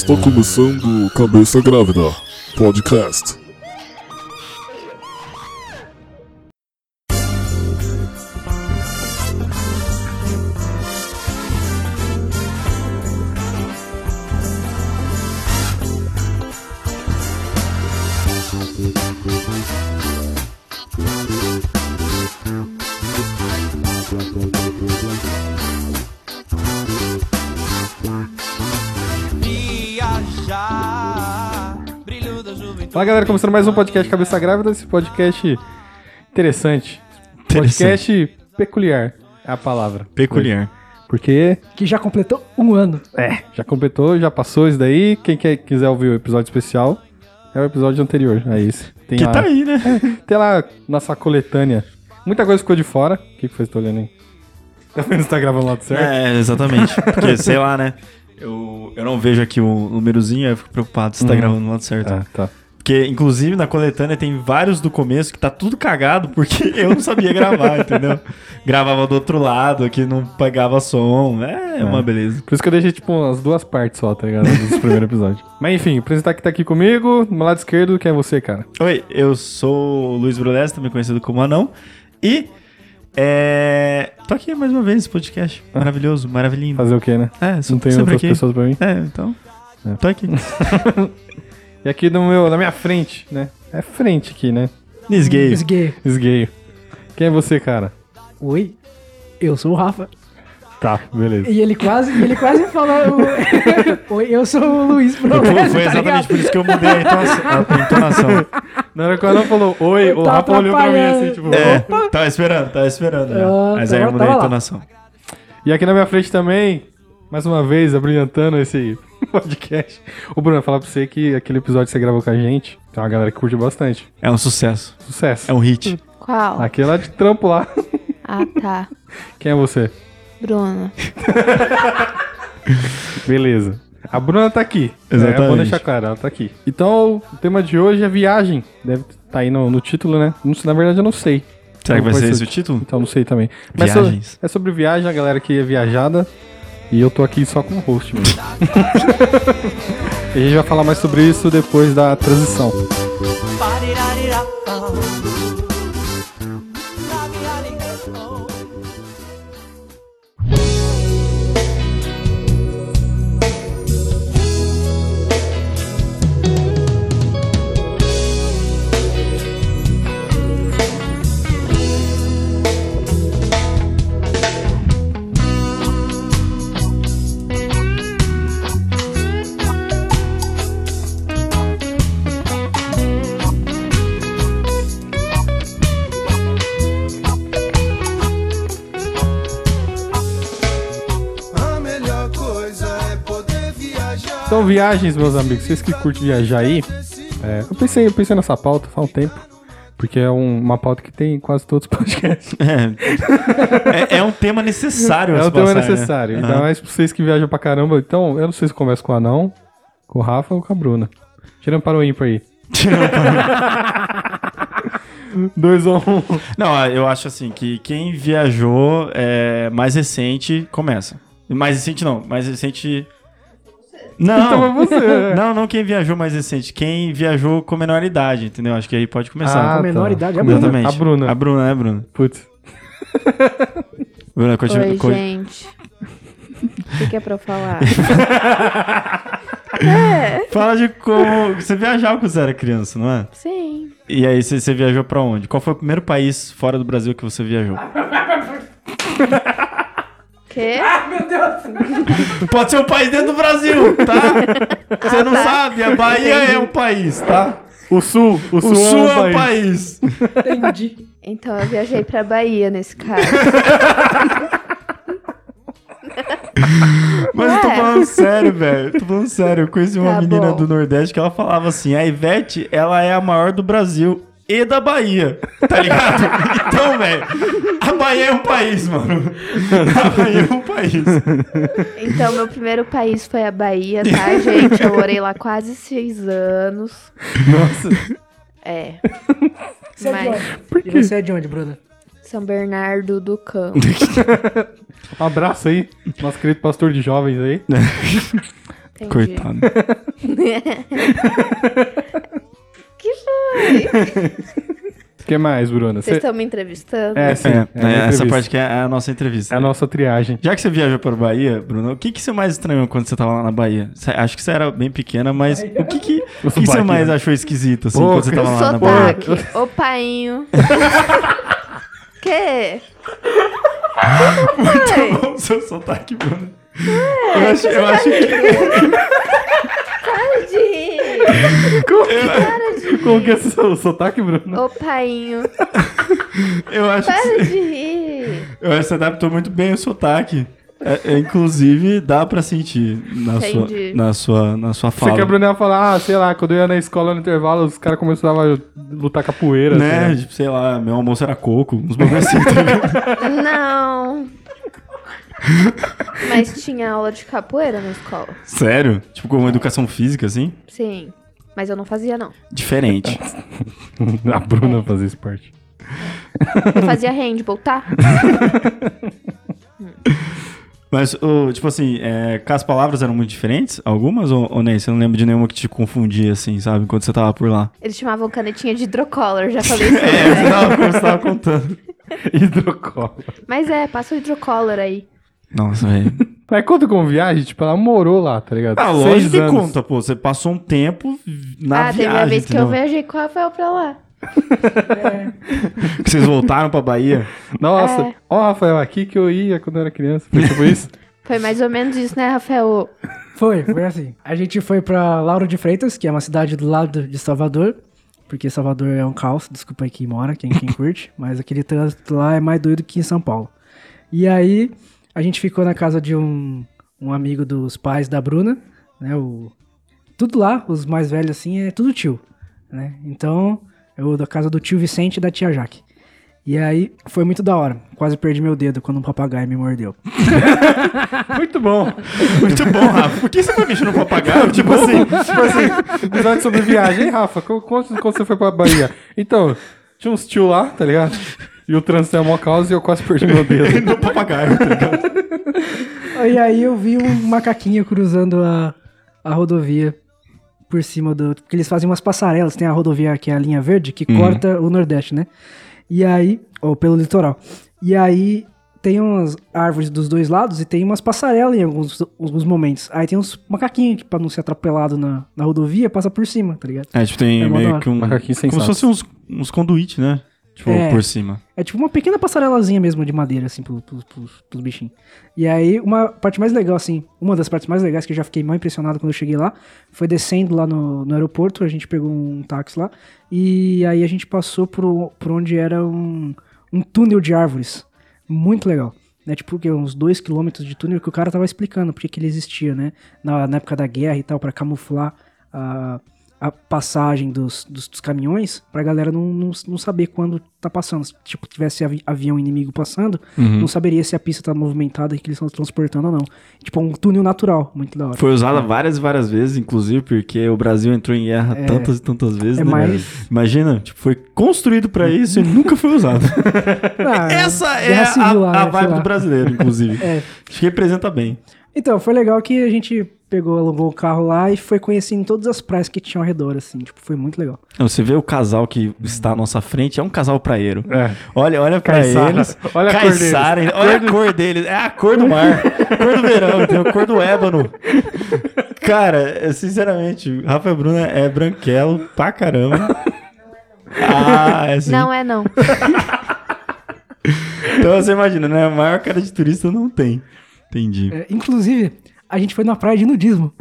Está começando Cabeça Grávida Podcast. Começando mais um podcast Cabeça Grávida, esse podcast interessante. Podcast peculiar é a palavra. Peculiar. Porque, que já completou um ano. é, já completou, já passou isso daí. Quem quer, quiser ouvir o episódio especial, é o episódio anterior, é esse. Tem Que lá, tá aí, né? Tem lá nossa coletânea. Muita coisa ficou de fora. O que, que foi tá olhando aí? Tá vendo se tá gravando lá do certo? É, exatamente. Porque, sei lá, né? Eu, eu não vejo aqui o númerozinho, aí eu fico preocupado se tá Uhum. gravando do lado certo. Ah, tá. Porque, inclusive, na coletânea tem vários do começo que tá tudo cagado porque eu não sabia gravar, entendeu? Gravava do outro lado, que não pegava som. É, uma beleza. Por isso que eu deixei, tipo, umas duas partes só, tá ligado? Dos primeiros episódios. Mas enfim, apresentar que tá aqui comigo, do meu lado esquerdo, quem é você, cara? Oi, eu sou o Luiz Brulés, também conhecido como Anão. E. É. Tô aqui mais uma vez nesse podcast. Maravilhoso, maravilhinho. Fazer o quê, né? É, sou Não tem outras aqui. pessoas pra mim? É, então. Tô aqui. E aqui no meu, na minha frente, né? É frente aqui, né? Nisguei. Esguei. Esgueio. Quem é você, cara? Oi, eu sou o Rafa. Tá, beleza. E ele quase, ele quase falou. Oi, eu sou o Luiz Foi, Progresso. foi tá exatamente ligado? por isso que eu mudei a entonação. a entonação. Na hora que o Anão falou oi, o Tá Rafa olhou pra mim assim, tipo... É, "Opa". tava esperando, tava esperando. Ah, Mas aí eu mudei a tava lá. entonação. E aqui na minha frente também, mais uma vez, abrilhantando esse podcast. O Bruno, falar pra você que aquele episódio que você gravou com a gente, tem uma galera que curte bastante. É um sucesso. Sucesso. É um hit. Qual? Aquele lá de trampo lá. Ah, tá. Quem é você? Bruno. Beleza. A Bruna tá aqui. Exatamente. É, bom deixar claro, ela tá aqui. Então, o tema de hoje é viagem. Deve tá aí no, no título, né? Não sei- na verdade, eu não sei. Será que vai ser esse o título? Então, não sei também. Mas so- Viagens. é sobre viagem, a galera que é viajada. E eu tô aqui só como host mesmo. e a gente vai falar mais sobre isso depois da transição. Então, viagens, meus amigos. Vocês que curtem viajar aí. é, eu, pensei, eu pensei nessa pauta faz um tempo. Porque é um- uma pauta que tem em quase todos os podcasts. É, é, é um tema necessário. É um tema passar, né? necessário. Ainda Aham. mais pra vocês que viajam pra caramba. Então, eu não sei se converso com o Anão, com o Rafa ou com a Bruna. Tirando para o ímpar aí. Dois ou um. Não, eu acho assim que quem viajou é, mais recente começa. Mais recente não, mais recente. Não, Então é você. não, não quem viajou mais recente. Quem viajou com menor idade, entendeu? Acho que aí pode começar. Ah, Com menor tá. idade, é Com menor- Exatamente. A Bruna. A Bruna, né, Bruna? Putz. Bruna, continua. Oi, co- gente. O que, que é pra eu falar? Fala de como. Você viajava quando você era criança, não é? Sim. E aí você, você viajou pra onde? Qual foi o primeiro país fora do Brasil que você viajou? Quê? Pode ser um país dentro do Brasil, tá? Você não sabe, a Bahia é um país, tá? O Sul. O Sul, O Sul é um país. país. Entendi. Então eu viajei pra Bahia nesse caso. Mas eu tô falando sério, velho. Tô falando sério. Eu conheci uma Tá menina bom. do Nordeste que ela falava assim: a Ivete, ela é a maior do Brasil e da Bahia. Tá ligado? então, velho, a Bahia é um país, mano. A Bahia é um país. Então, meu primeiro país foi a Bahia, tá, gente? Eu morei lá quase seis anos. Nossa. É. Você é de Mas- onde? E você é de onde, Bruna? São Bernardo do Campo. Um abraço aí, nosso querido pastor de jovens aí. Entendi. Coitado. Que foi? O que mais, Bruna? Vocês Cê- estão me entrevistando? É, sim. É, é a é, essa parte que é a nossa entrevista. É a nossa triagem. Já que você viajou para o Bahia, Bruno, o que, que você mais estranhou quando você tava lá na Bahia? Cê- acho que você era bem pequena, mas o que, que, o que, que você mais achou esquisito, assim, quando você que tava O lá na Bahia? sotaque, o painho. que? Muito bom o seu sotaque, Bruno. Eu acho, eu acho que... Para de rir. Como que é o sotaque, Bruno? O painho. Eu acho que Para você, de rir. eu acho que você adaptou muito bem o sotaque. É, é, inclusive, dá pra sentir na sua, na sua, na sua Você que a fala. Bruna ia falar, ah, sei lá, quando eu ia na escola no intervalo, os caras começavam a lutar capoeira. Né? assim, Tipo, sei lá, meu almoço era coco, uns bagulho assim. tá? Não. Mas tinha aula de capoeira na escola. Sério? Tipo, como educação física, assim? Sim. Mas eu não fazia, não. Diferente. A Bruna fazia esporte. Eu fazia handball, tá? Mas, ô, tipo assim, é, que as palavras eram muito diferentes? Algumas? Ou, ou nem? Você não lembra de nenhuma que te confundia, assim, sabe? Quando você tava por lá? Eles chamavam canetinha de hidrocolor, já falei isso. É, você né? tava, você tava contando. Hidrocola. Mas é, passa o hidrocolor aí. Nossa, velho. Mas conta com viagem, tipo, ela morou lá, tá ligado? Ah, Seis lógico que anos. conta, pô. Você passou um tempo na ah, teve viagem, a vez que eu entendeu? viajei com o Rafael pra lá. Que vocês voltaram pra Bahia. Nossa, É. ó, Rafael, aqui que eu ia quando eu era criança. Foi tipo isso? Foi mais ou menos isso, né, Rafael? Foi, foi assim. A gente foi pra Lauro de Freitas, que é uma cidade do lado de Salvador. Porque Salvador é um caos, desculpa aí quem mora, quem, quem curte. Mas aquele trânsito lá é mais doido que em São Paulo. E aí, a gente ficou na casa de um, um amigo dos pais da Bruna, né? O, tudo lá, os mais velhos assim, é tudo tio, né? Então, eu da casa do tio Vicente e da tia Jaque. E aí, foi muito da hora. Quase perdi meu dedo quando um papagaio me mordeu. Muito bom. Muito bom, Rafa. Por que você tá mexendo no papagaio? tipo assim. Tipo assim, episódio sobre viagem. Ei, Rafa, quando, quando quando você foi pra Bahia? Então, tinha uns tio lá, tá ligado? E o trânsito é uma causa e eu quase perdi meu dedo. no papagaio, tá ligado? E aí eu vi um macaquinho cruzando a, a rodovia por cima do. Porque eles fazem umas passarelas, tem a rodovia que é a linha verde, que corta o Nordeste, né? E aí. Ou pelo litoral. E aí tem umas árvores dos dois lados e tem umas passarelas em alguns, alguns momentos. Aí tem uns macaquinhos que, pra não ser atropelado na, na rodovia, passa por cima, tá ligado? É, tipo, tem É mó da meio hora. que um. Macaquinho Como se sensato. fosse uns, uns conduíte, né? Tipo, É. por cima. É tipo uma pequena passarelazinha mesmo de madeira, assim, pros, pros, pros- pros bichinhos. E aí, uma parte mais legal, assim, uma das partes mais legais que eu já fiquei mais impressionado quando eu cheguei lá, foi descendo lá no, no aeroporto, a gente pegou um táxi lá, e aí a gente passou por, por onde era um, um túnel de árvores. Muito legal. Né, tipo, uns dois quilômetros de túnel que o cara tava explicando porque que ele existia, né? Na, na época da guerra e tal, pra camuflar a, a passagem dos, dos, dos caminhões, pra galera não, não, não saber quando tá passando. Se, tipo, tivesse avi- avião inimigo passando, Uhum. não saberia se a pista tá movimentada e que eles estão transportando ou não. Tipo, um túnel natural, muito da hora. Foi usada várias e várias vezes, inclusive, porque o Brasil entrou em guerra tantas e tantas vezes, é né? mais- Imagina, tipo, foi construído pra isso e nunca foi usado. Ah, Essa é a, lá, a né, vibe do brasileiro, inclusive. É. Acho que representa bem. Então, foi legal que a gente pegou, alugou o carro lá e foi conhecendo todas as praias que tinham ao redor, assim. Tipo, foi muito legal. Você vê o casal que está à nossa frente, é um casal praieiro. É. Olha, olha pra Caiçara. eles. Olha a cor deles. Olha a cor deles. É a cor do mar. cor do verão, entendeu? Cor do ébano. Cara, sinceramente, Rafa Bruna é branquelo pra caramba. Ah, é assim. Não é não. Então você imagina, né? A maior cara de turista não tem. Entendi. É, inclusive, a gente foi numa praia de nudismo.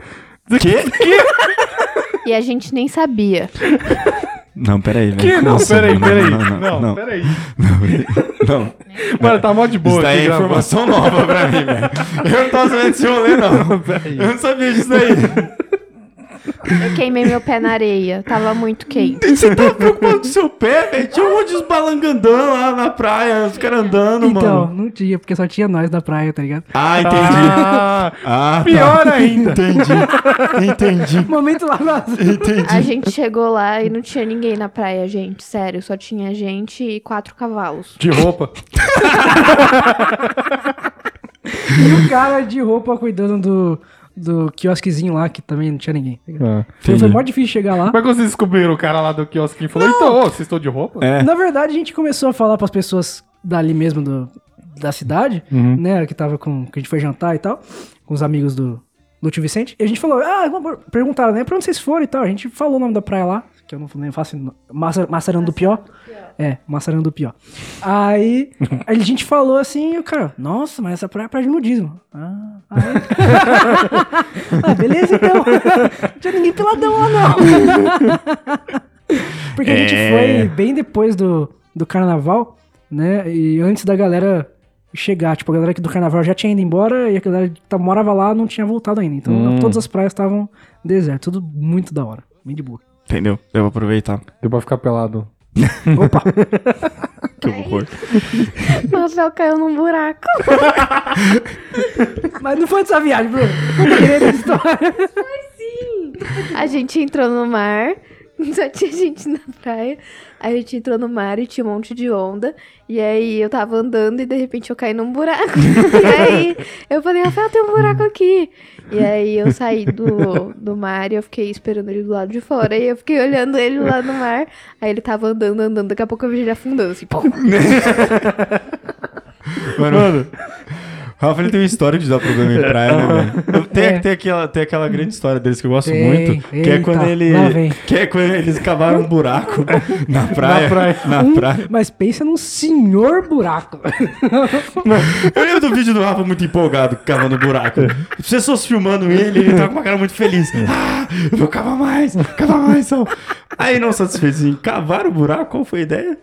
Quê? E a gente nem sabia. Não, peraí, velho. Que? Não, Nossa, peraí, não, peraí. Não, Não, não, não. peraí. não. Mano, tá mó de boa Isso daí é informação nova pra mim, velho. Eu não tava sabendo desse rolê, não. Eu não sabia disso daí. Eu queimei meu pé na areia. Tava muito quente. Você tá preocupado com seu pé, velho? Tinha um monte de balangandão lá na praia, os caras andando, Então, mano. não tinha, porque só tinha nós na praia, tá ligado? Ah, entendi. Ah, Ah, pior ainda. Entendi. Entendi. Momento lá vazio. A gente chegou lá e não tinha ninguém na praia, gente. Sério, só tinha gente e quatro cavalos. De roupa. E o cara de roupa cuidando do, do quiosquezinho lá, que também não tinha ninguém. tá? Ah. Foi, Entendi. foi mó difícil chegar lá. Como é que vocês descobriram o cara lá do quiosque e falou, então, ô, vocês estão de roupa? É. Na verdade, a gente começou a falar pras pessoas dali mesmo do, da cidade, Uhum. né? Que tava com. Que a gente foi jantar e tal, com os amigos do, do tio Vicente. E a gente falou, ah, perguntaram, né? Pra onde vocês foram e tal. A gente falou o nome da praia lá, que eu não nem faço. Massa, Massarão do Pió. É, Massarão do Pió. Aí a gente falou assim, e o cara, nossa, mas essa praia é praia de nudismo. Ah, aí... ah, beleza então. Não tinha ninguém peladão lá, não. Porque a gente É. foi bem depois do, do carnaval, né? E antes da galera chegar. Tipo, a galera aqui do carnaval já tinha ido embora e a galera que tá- morava lá não tinha voltado ainda. Então Hum. todas as praias estavam desertas. Tudo muito da hora. Bem de boa. Entendeu? Eu vou aproveitar. Deu pra ficar pelado. Opa! Que horror. O Rafael caiu num buraco. Mas não foi dessa viagem, Bruno. Conta direito a história. A gente entrou no mar, só tinha gente na praia. Aí a gente entrou no mar e tinha um monte de onda. E aí eu tava andando e de repente eu caí num buraco. e aí eu falei, Rafael, tem um buraco aqui. E aí eu saí do, do mar e eu fiquei esperando ele do lado de fora. E eu fiquei olhando ele lá no mar. Aí ele tava andando, andando. Daqui a pouco eu vi ele afundando, assim. pum. Mano, Rafa ele tem uma história de dar problema em praia, né, velho? Tem, É. tem, aquela, tem aquela grande história deles que eu gosto Tem. muito. Que é quando ele. Que é quando eles cavaram um buraco na praia. Na praia. Na Um- praia. mas pensa num senhor buraco. Eu lembro do vídeo do Rafa muito empolgado cavando buraco. As pessoas filmando ele, ele tava com uma cara muito feliz. Ah, eu vou cavar mais, cavar mais. Só. Aí, não satisfeito em cavar o buraco, qual foi a ideia?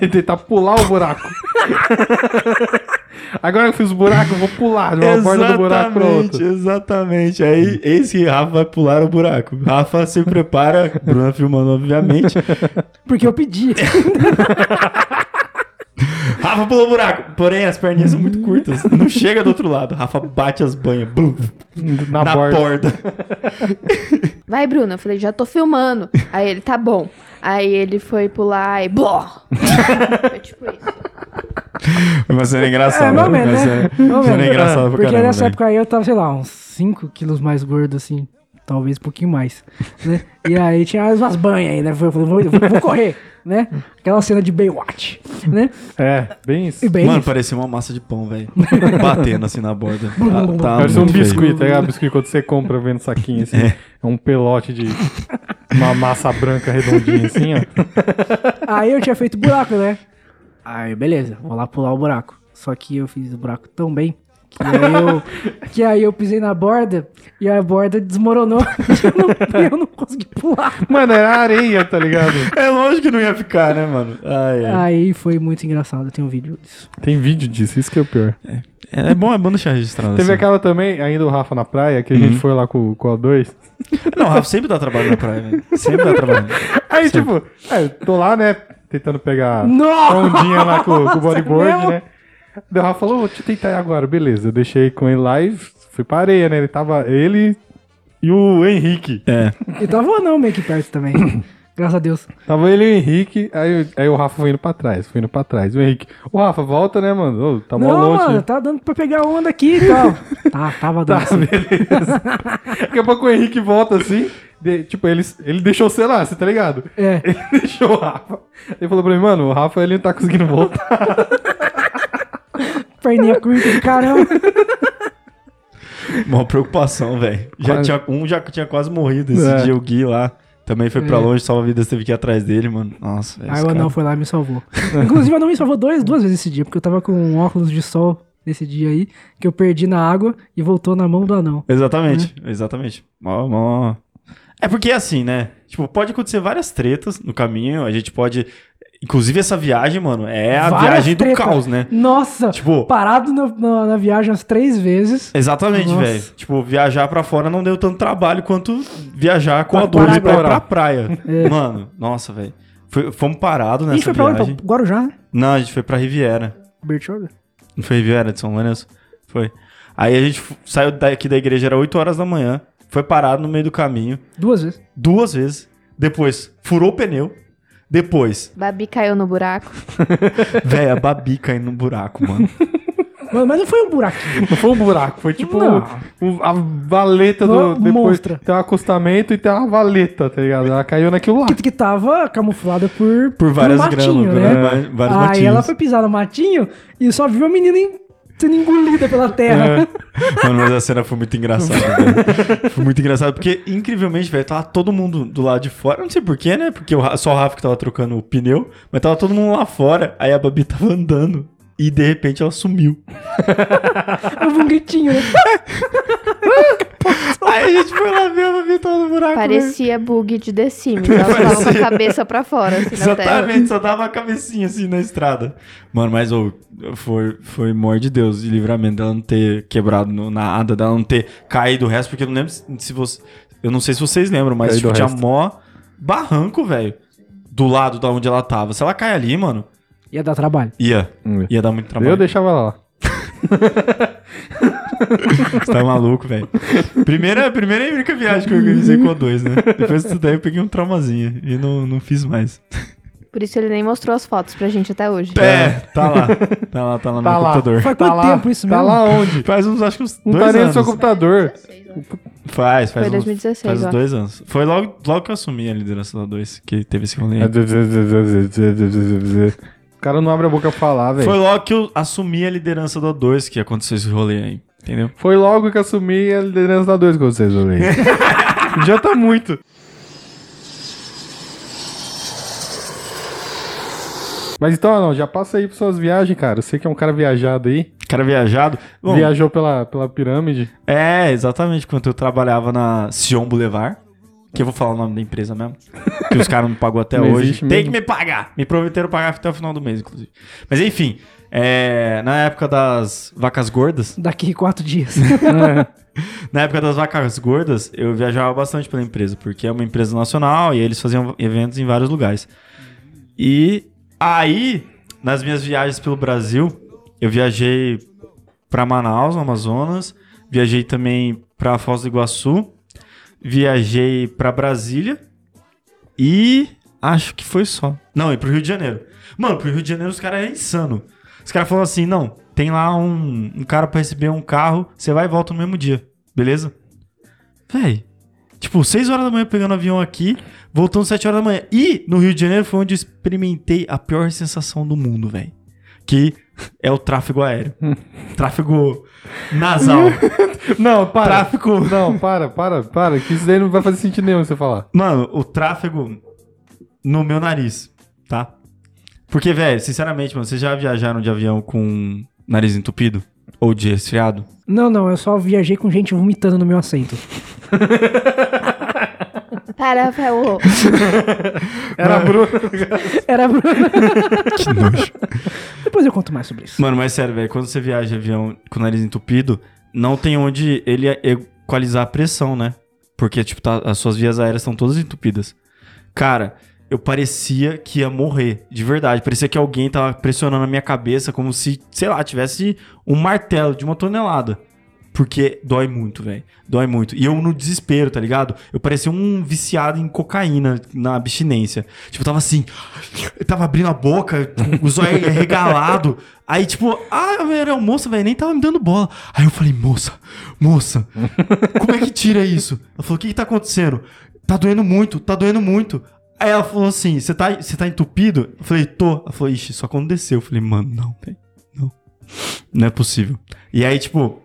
E tentar pular o buraco. Agora que eu fiz o buraco, eu vou pular de uma borda do buraco pra outra. exatamente. Aí, esse que Rafa vai pular o buraco. Rafa se prepara, Bruna filmando, obviamente. Porque eu pedi. Rafa pulou o buraco. Porém, as perninhas são muito curtas. Não chega do outro lado. Rafa bate as banhas blum, Na, na, borda. borda. Vai, Bruno. Eu falei, já tô filmando. Aí ele, tá bom. Aí ele foi pular e... Bló! Foi tipo isso. Mas era É, engraçado. mais ou menos, Mas né? era- ou mas era menos. engraçado pra Porque caramba, nessa velho. época aí eu tava, sei lá, uns 5 quilos mais gordo, assim. Talvez um pouquinho mais, né? E aí tinha umas banhas aí, né? Eu falei, vou, vou, vou correr, né? Aquela cena de Baywatch, né? É, bem isso. Bem Mano, isso. parecia uma massa de pão, velho. Batendo assim na borda. Tá, tá Parece um muito feio. biscuit, tá ligado? Biscuit quando você compra vendo saquinho assim. É, um pelote de uma massa branca redondinha assim, ó. Aí eu tinha feito buraco, né? Aí, beleza, vou lá pular o buraco. Só que eu fiz o buraco tão bem que aí eu, que aí eu pisei na borda e a borda desmoronou e eu não, eu não consegui pular. Mano, era areia, tá ligado? É lógico que não ia ficar, né, mano? Ai, ai. Aí foi muito engraçado, tem um vídeo disso. Tem vídeo disso, isso que é o pior. É, é bom, é bom deixar registrado. Teve assim. aquela também, ainda o Rafa na praia, que a gente foi lá com, com a 2. Não, o Rafa sempre dá trabalho na praia, velho. Sempre dá trabalho. Aí, tipo, é, eu tô lá, né, tentando pegar Nossa! a ondinha lá com, com o bodyboard, né? Daí o Rafa falou, vou te tentar ir agora, beleza. Eu deixei com ele lá e fui pra areia, né? Ele tava, ele e o Henrique. É. E tava o anão meio que perto também. Graças a Deus. Tava ele e o Henrique, aí, aí o Rafa foi indo pra trás, foi indo pra trás. O Henrique, o Rafa, volta, né, mano? Ô, tá mó não, longe. mano, tá dando pra pegar onda aqui e tal. tá, tava dando. Tá, sim. beleza. Daqui a pouco o Henrique volta assim. de- tipo, ele, ele deixou, sei lá, você tá ligado? É. Ele deixou o Rafa. Ele falou pra mim, mano, o Rafa ele não tá conseguindo voltar. Perninha curta de caramba. Uma preocupação, velho. Já Quase- tinha, um já tinha quase morrido esse É. dia, o Gui lá. Também foi pra É. longe, salva-vidas teve que ir atrás dele, mano. Nossa, velho. Aí o anão foi lá e me salvou. Inclusive, o anão me salvou dois, duas vezes esse dia, porque eu tava com um óculos de sol nesse dia aí, que eu perdi na água e voltou na mão do anão. Exatamente, exatamente. Mó, mó... É porque assim, né? Tipo, pode acontecer várias tretas no caminho, a gente pode Inclusive, essa viagem, mano, é a Várias viagem do treta. caos, né? Nossa, Tipo- parado na, na- na viagem umas três vezes. Exatamente, velho. Tipo, viajar pra fora não deu tanto trabalho quanto viajar com a dor de pra, pra praia. Mano, nossa, velho. Fomos parados a gente nessa foi pra onde? viagem. Pra Guarujá, né? Não, a gente foi pra Riviera. Bertioga? Não foi Riviera de São Lourenço? Foi. Aí a gente saiu daqui da igreja, era 8 horas da manhã. Foi parado no meio do caminho. Duas vezes. Duas vezes. Depois, furou o pneu. Depois, Babi caiu no buraco. velho, a Babi caindo no buraco, mano. Mano, mas não foi um buraquinho. Não foi um buraco, foi tipo Não. um- a valeta do. Uma Depois monstra. tem um acostamento e tem uma valeta, tá ligado? Ela caiu naquilo lá. que, que tava camuflada por, Por várias um matinho, gramas, né? né? Vários Aí matinhos. ela foi pisar no matinho e só viu a menina em- sendo engolida pela terra. Mano, mas a cena foi muito engraçada. Foi muito engraçado, porque, incrivelmente, velho, tava todo mundo do lado de fora. Não sei porquê, né? Porque só o Rafa que tava trocando o pneu, mas tava todo mundo lá fora. Aí a Babi tava andando. E de repente ela sumiu. Houve um gritinho, né? Aí a gente foi lá Babi tava no buraco. Parecia bug de The Sims. Ela tava com a cabeça pra fora, assim. Exatamente, só dava a cabecinha assim na estrada. Mano, mas ô, foi, foi mor de Deus de livramento dela não ter quebrado no- nada, dela não ter caído o resto, porque eu não lembro se se você. Eu não sei se vocês lembram, mas tipo, tinha mó barranco, velho. Do lado da onde ela tava. Se ela cai ali, mano, Ia dar trabalho. ia. Hum. Ia dar muito trabalho. Eu deixava ela lá. Você tá maluco, velho. Primeira, primeira e única viagem que eu organizei com a dois, né? Depois disso daí eu peguei um traumazinho e não, não fiz mais. Por isso ele nem mostrou as fotos pra gente até hoje. É, tá lá. Tá lá, tá lá no Tá meu lá. computador. Faz Tá quanto lá, tempo isso Tá mesmo? lá onde? Faz uns, acho que uns Não dois tá nem no anos. seu computador. Faz, faz. Foi uns- 2016, Faz uns dois anos. Foi logo, logo que eu assumi a liderança da 2, que teve esse rolê. O cara não abre a boca pra falar, velho. Foi logo que eu assumi a liderança da 2 que aconteceu esse rolê aí. Entendeu? Foi logo que assumi a liderança da 2 com vocês, velho. Adianta muito. Mas então, não, já passa aí pra suas viagens, cara. Você que é um cara viajado aí. Cara viajado. Bom, viajou pela, pela pirâmide. É, exatamente. Quando eu trabalhava na Sion Boulevard, que eu vou falar o nome da empresa mesmo, que os caras não pagou até Não hoje. Tem mesmo. que me pagar. Me prometeram pagar até o final do mês, inclusive. Mas enfim, é, na época das vacas gordas, Daqui quatro dias. Na época das vacas gordas, eu viajava bastante pela empresa, porque é uma empresa nacional e eles faziam eventos em vários lugares. E aí, nas minhas viagens pelo Brasil, eu viajei para Manaus, no Amazonas, viajei também para Foz do Iguaçu, viajei para Brasília e acho que foi só. Não, e pro Rio de Janeiro. Mano, pro Rio de Janeiro os caras é insano. Os caras falaram assim: não, tem lá um, um cara pra receber um carro, você vai e volta no mesmo dia, beleza? Véi, tipo, 6 horas da manhã pegando avião aqui, voltando 7 horas da manhã. E no Rio de Janeiro foi onde eu experimentei a pior sensação do mundo, velho. Que é o tráfego aéreo. tráfego nasal. Não, para. tráfego. Não, para, para, para. Que isso daí não vai fazer sentido nenhum você falar. Mano, o tráfego no meu nariz, tá? Porque, velho, sinceramente, mano, vocês já viajaram de avião com nariz entupido? Ou de resfriado? não, não, eu só viajei com gente vomitando no meu assento. Para, Rafael. Era a Bruna. Era a Bruna. Que nojo. Depois eu conto mais sobre isso. Mano, mas sério, velho, quando você viaja de avião com o nariz entupido, não tem onde ele equalizar a pressão, né? Porque, tipo, tá- as suas vias aéreas estão todas entupidas. Cara, eu parecia que ia morrer, de verdade. Parecia que alguém tava pressionando a minha cabeça como se, sei lá, tivesse um martelo de uma tonelada. Porque dói muito, velho. Dói muito. E eu no desespero, tá ligado? Eu parecia um viciado em cocaína na abstinência. Tipo, eu tava assim. Eu tava abrindo a boca, o zóio regalado. Aí, tipo, ah, era moça, velho, nem tava me dando bola. Aí eu falei, moça, moça, como é que tira isso? Ela falou, o que que tá acontecendo? Tá doendo muito, tá doendo muito. Aí ela falou assim, você tá, você tá entupido? Eu falei, tô. Ela falou, ixi, só quando desceu. Eu falei, mano, não, velho, não. Não é possível. E aí, tipo,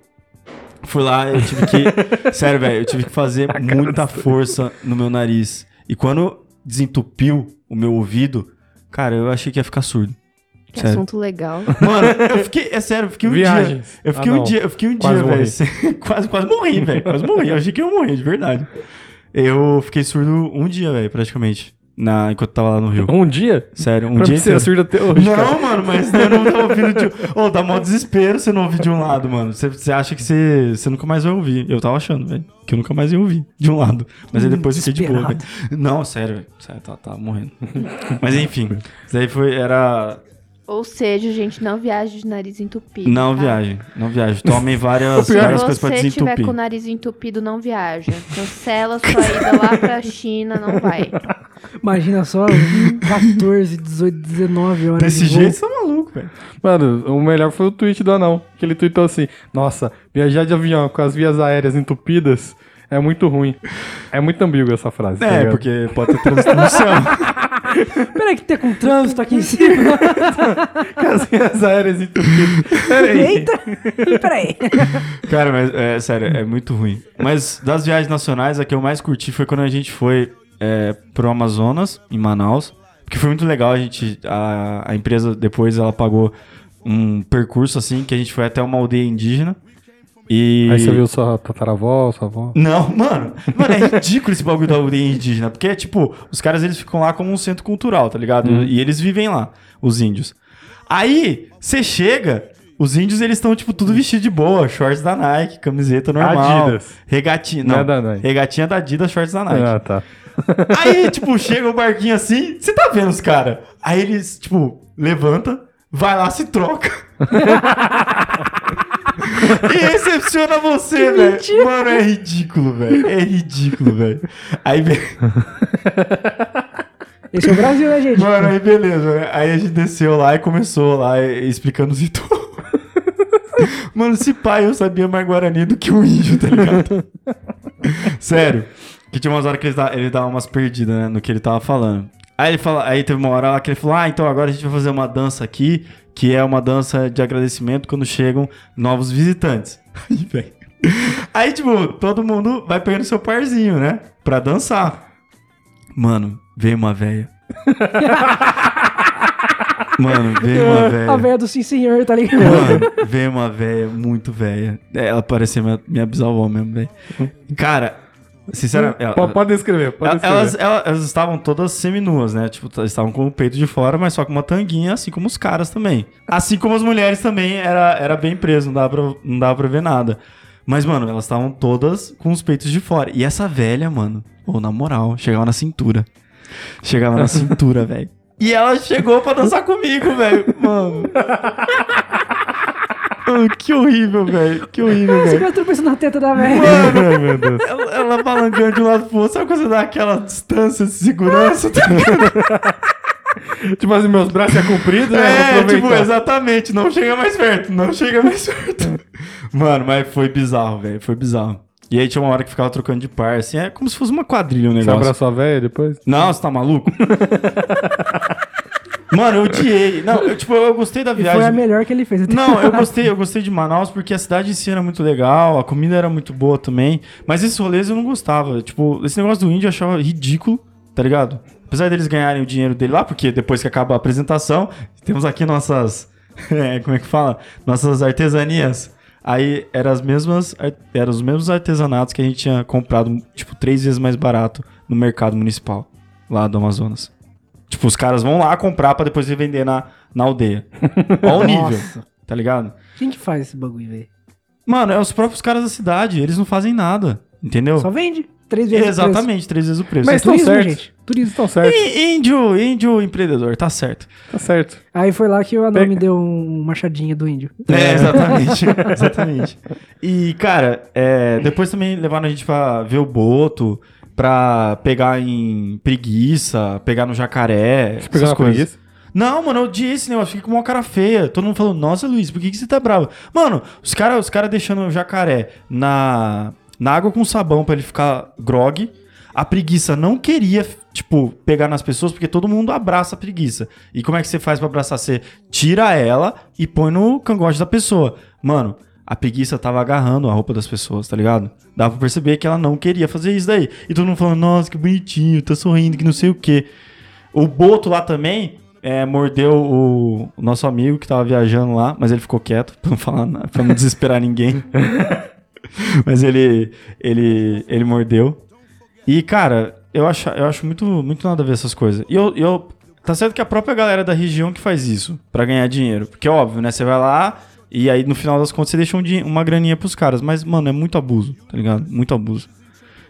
fui lá, eu tive que. sério, velho, eu tive que fazer muita força no meu nariz. E quando desentupiu o meu ouvido, cara, eu achei que ia ficar surdo. Que Sério. assunto legal. Mano, eu fiquei, é sério, eu fiquei um dia. Viagens. Eu fiquei Ah, um não. dia, eu fiquei um Quase dia, velho. quase, quase morri, velho. Quase morri. Eu achei que eu ia morrer, de verdade. Eu fiquei surdo um dia, velho, praticamente. Na, enquanto tava lá no Rio. Um dia? Sério, um pra dia você surdo até hoje, cara. Não, mano, mas eu não tava ouvindo de. Ô, dá mó desespero você não ouvir de um lado, mano. Você, você acha que você, você nunca mais vai ouvir. Eu tava achando, velho, que eu nunca mais ia ouvir de um lado. Mas aí depois fiquei de boa, velho. Não, sério, velho. Sério, tá, tá morrendo. Mas enfim, isso aí foi. Era. Ou seja, gente, não viaje de nariz entupido. Não tá? viagem, não viagem. Tomem várias, Se várias coisas pra você tiver desentupir. com o nariz entupido, não viaja. Cancela sua ida lá pra China, não vai. Imagina só, 14, 18, 19 horas. Desse de jeito, você é maluco, velho. Mano, o melhor foi o tweet do anão. Que ele tweetou assim: Nossa, viajar de avião com as vias aéreas entupidas é muito ruim. É muito ambíguo essa frase. tá É, ligado? porque pode ter céu. Peraí, que tem com trânsito aqui em cima. Com as vias aéreas entupidas. Peraí. Eita! Peraí. Cara, mas é sério, é muito ruim. Mas das viagens nacionais, a que eu mais curti foi quando a gente foi é, pro Amazonas, em Manaus. Porque foi muito legal, a gente. A, a empresa depois ela pagou um percurso assim, que a gente foi até uma aldeia indígena. E. Aí você viu sua tataravó, sua avó. Não, mano, mano, é ridículo esse bagulho da aldeia indígena, porque, tipo, os caras eles ficam lá como um centro cultural, tá ligado? E eles vivem lá, os índios. Aí, você chega, os índios eles estão, tipo, tudo vestido de boa, shorts da Nike, camiseta normal. Adidas. Regatinha, Não não, é da Nike. regatinha da Adidas, shorts da Nike. Ah, tá. Aí, tipo, chega o barquinho assim, você tá vendo os caras. Aí eles, tipo, levanta, vai lá, se troca. e recepciona você, velho. Mano, é ridículo, velho. É ridículo, velho. Aí, Esse é o Brasil, né, gente? mano, aí beleza, né? Aí a gente desceu lá e começou lá e- explicando os itô. Mano, se pai eu sabia mais Guarani do que o índio, tá ligado? Sério. Que tinha umas horas que ele dava, ele dava umas perdidas, né, no que ele tava falando. Aí ele fala, aí teve uma hora lá que ele falou: "Ah, então agora a gente vai fazer uma dança aqui, que é uma dança de agradecimento quando chegam novos visitantes". Aí, velho. Aí, tipo, todo mundo vai pegando seu parzinho, né, Pra dançar. Mano, veio uma véia. Mano, veio uma véia. A velha do sim senhor, tá ligado? Mano, veio uma véia muito. É, Ela parecia minha, minha bisavó mesmo, velho. Cara, sinceramente. ela- Pode, descrever, pode ela- descrever. elas, elas, elas estavam todas seminuas, né? Tipo, elas estavam com o peito de fora, mas só com uma tanguinha, assim como os caras também. Assim como as mulheres também, era, era bem preso, não dava, pra, não dava pra ver nada. Mas, mano, elas estavam todas com os peitos de fora. E essa velha, mano, ou na moral, chegava na cintura. Chegava na cintura, velho. E ela chegou pra dançar comigo, velho. Mano. Mano, que horrível, velho. Que horrível, Você velho. vai tropeçando na teta da velha. Ai, meu Deus. Ela, ela balangando de um lado pro outro. Sabe quando você dá aquela distância de segurança? Tipo assim, meus braços é comprido, né? É, tipo, exatamente. Não chega mais perto. Não chega mais perto. Mano, mas foi bizarro, velho. Foi bizarro. E aí tinha uma hora que ficava trocando de par, assim. É como se fosse uma quadrilha o Você negócio. abraçou a velha depois? Não, você tá maluco? Mano, eu odiei. Não, eu, tipo, eu gostei da E foi viagem. a melhor que ele fez. Não, eu gostei, eu gostei de Manaus porque a cidade em si era muito legal, a comida era muito boa também, mas esses rolês eu não gostava. Tipo, esse negócio do índio eu achava ridículo, tá ligado? Apesar deles ganharem o dinheiro dele lá, porque depois que acaba a apresentação, temos aqui nossas. é, como é que fala? Nossas artesanias. Aí eram as mesmas, eram os mesmos artesanatos que a gente tinha comprado, tipo, três vezes mais barato no mercado municipal, lá do Amazonas. Tipo, os caras vão lá comprar pra depois revender na, na aldeia. Olha o nível, Nossa. tá ligado? Quem que faz esse bagulho, velho? Mano, é os próprios caras da cidade, eles não fazem nada, entendeu? Só vende. Três vezes o preço. Exatamente, três vezes o preço. Mas É estão turismo, certos. gente. Turismo estão certos. E- índio, índio empreendedor, tá certo. Tá certo. Aí foi lá que o anão me deu um machadinha do índio. É, exatamente. exatamente. E, cara, é, depois também levaram a gente pra ver o boto, pra pegar em preguiça, pegar no jacaré, Deixa eu pegar essas coisas. preguiça. Não, mano, eu odiei esse negócio, fiquei com uma cara feia. Todo mundo falou, nossa, Luiz, por que, que você tá bravo? Mano, os caras os cara deixando o jacaré na, na água com sabão pra ele ficar grog. A preguiça não queria, tipo, pegar nas pessoas, porque todo mundo abraça a preguiça. E como é que você faz pra abraçar? Você tira ela e põe no cangote da pessoa. Mano, a preguiça tava agarrando a roupa das pessoas, tá ligado? Dava pra perceber que ela não queria fazer isso daí. E todo mundo falando, nossa, que bonitinho, tá sorrindo, que não sei o quê. O Boto lá também é, mordeu o, nosso amigo que tava viajando lá, mas ele ficou quieto pra não falar nada, pra não desesperar ninguém. mas ele, ele, ele mordeu. E, cara, eu acho, eu acho muito, muito nada a ver essas coisas. E eu, eu. Tá certo que a própria galera da região que faz isso, pra ganhar dinheiro. Porque é óbvio, né? Você vai lá e aí no final das contas você deixa um din- uma graninha pros caras. Mas, mano, é muito abuso, tá ligado? Muito abuso.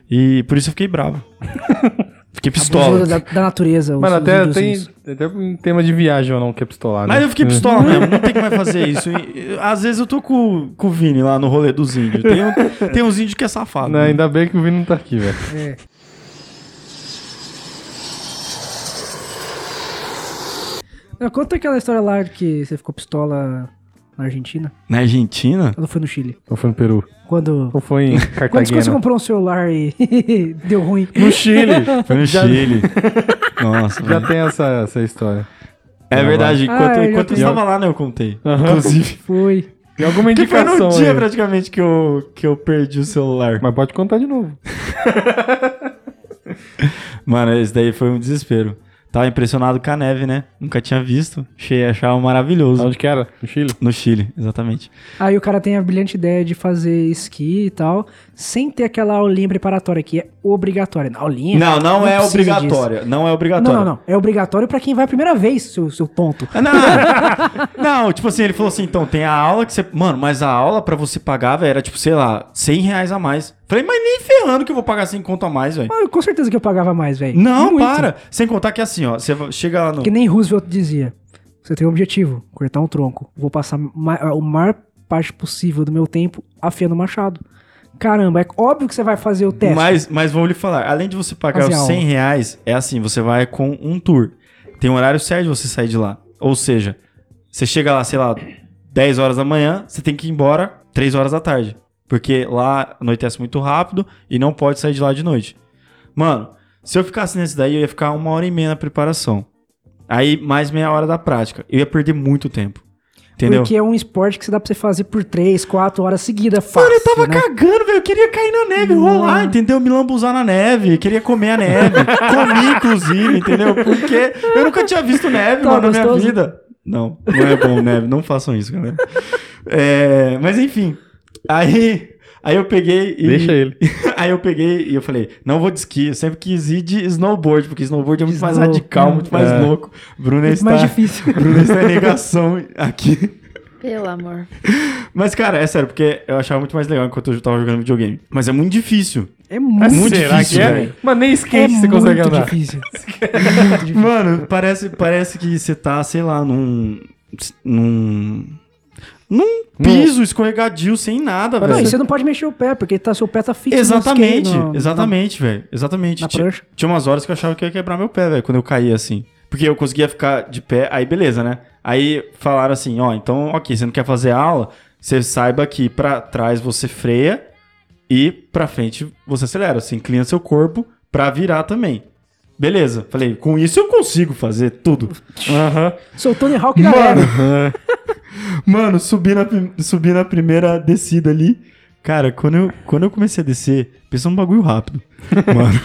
E por isso eu fiquei bravo. fiquei pistola. Abuso Da, da natureza. Mano, os até tem, até um tema de viagem ou não que é pistolar, né? Mas eu fiquei pistola mesmo, não tem como mais fazer isso. E, às vezes eu tô com, com o Vini lá no rolê dos índios. Tem, um- tem uns índios que é safado. Não, né? ainda bem que o Vini não tá aqui, velho. É. Conta aquela história lá que você ficou pistola na Argentina, Na Argentina? quando foi no Chile. Ou foi no Peru? Quando, Ou foi em quando você Cartagena? comprou um celular e deu ruim. No Chile. Foi no Já- Chile. Nossa, Já velho. tem essa, essa história. É verdade. Ah, Enquanto, eu enquanto estava lá, né, eu contei. Aham. Inclusive. Foi. Tem alguma Que foi indicação no dia aí. praticamente que eu, que eu perdi o celular. Mas pode contar de novo. Mano, esse daí foi um desespero. Tava impressionado com a neve, né? Nunca tinha visto. Achei, achava maravilhoso. Onde que era? No Chile? No Chile, exatamente. Aí o cara tem a brilhante ideia de fazer esqui e tal, sem ter aquela aulinha preparatória que é obrigatória. Não, aulinha? Não, não, é precisa obrigatória. Não é obrigatória. Não, não, não. É obrigatório pra quem vai a primeira vez, seu, seu tonto. Ah, Não, não, tipo assim, ele falou assim, então, tem a aula que você... Mano, mas a aula pra você pagar, velho, era tipo, sei lá, 100 reais a mais. Falei, mas nem ferrando que eu vou pagar 100 conto a mais, velho. Ah, com certeza que eu pagava mais, velho. Não, Muito. para. Sem contar que assim, ó, você chega lá no... Que nem Roosevelt dizia. Você tem um objetivo, cortar um tronco. Vou passar ma o maior parte possível do meu tempo afiando o machado. Caramba, é óbvio que você vai fazer o teste. Mas, mas vou lhe falar, além de você pagar Fazer os aula. 100 reais, é assim, você vai com um tour. Tem um horário certo de você sair de lá. Ou seja, você chega lá, sei lá, 10 horas da manhã, você tem que ir embora 3 horas da tarde. Porque lá anoitece muito rápido e não pode sair de lá de noite. Mano, se eu ficasse nesse daí, eu ia ficar uma hora e meia na preparação. Aí, mais meia hora da prática. Eu ia perder muito tempo. Entendeu? Porque é um esporte que você dá pra você fazer por 3, 4 horas seguidas, fácil, Mano, eu tava né? cagando, velho. Eu queria cair na neve, rolar, entendeu? Me lambuzar na neve. Queria comer a neve. Comi, inclusive, entendeu? Porque eu nunca tinha visto neve, Tá mano, na minha gostoso? vida. Não, não é bom neve. Não façam isso, galera. É, mas enfim. Aí, aí eu peguei e... Deixa ele. aí eu peguei e eu falei, não vou de esqui. Eu sempre quis ir de snowboard, porque snowboard é muito mais radical, muito mais É. louco. Bruna Muito está... mais difícil. Bruna está em negação aqui. Pelo amor. Mas, cara, é sério, porque eu achava muito mais legal enquanto eu tava jogando videogame. Mas é muito difícil. É muito, Muito Será difícil, que é? Mano, nem é skate você muito consegue andar. difícil. muito difícil. Mano, parece, parece que você tá, sei lá, num. num. Num piso escorregadio sem nada, Não, e velho. você não pode mexer o pé, porque tá, seu pé tá fixo no Exatamente, skate, no- exatamente, velho. Exatamente. na Tinha- prancha. Tinha umas horas que eu achava que eu ia quebrar meu pé, velho, quando eu caía assim. Porque eu conseguia ficar de pé, aí beleza, né? Aí falaram assim, ó, então, ok, você não quer fazer aula, você saiba que pra trás você freia e pra frente você acelera. Você inclina seu corpo pra virar também. Beleza, falei, com isso eu consigo fazer tudo. Aham. Sou o Tony Hawk da Mano, neve. Mano, subi na, subi na primeira descida ali. Cara, quando eu, quando eu comecei a descer, pensou um bagulho rápido. Mano,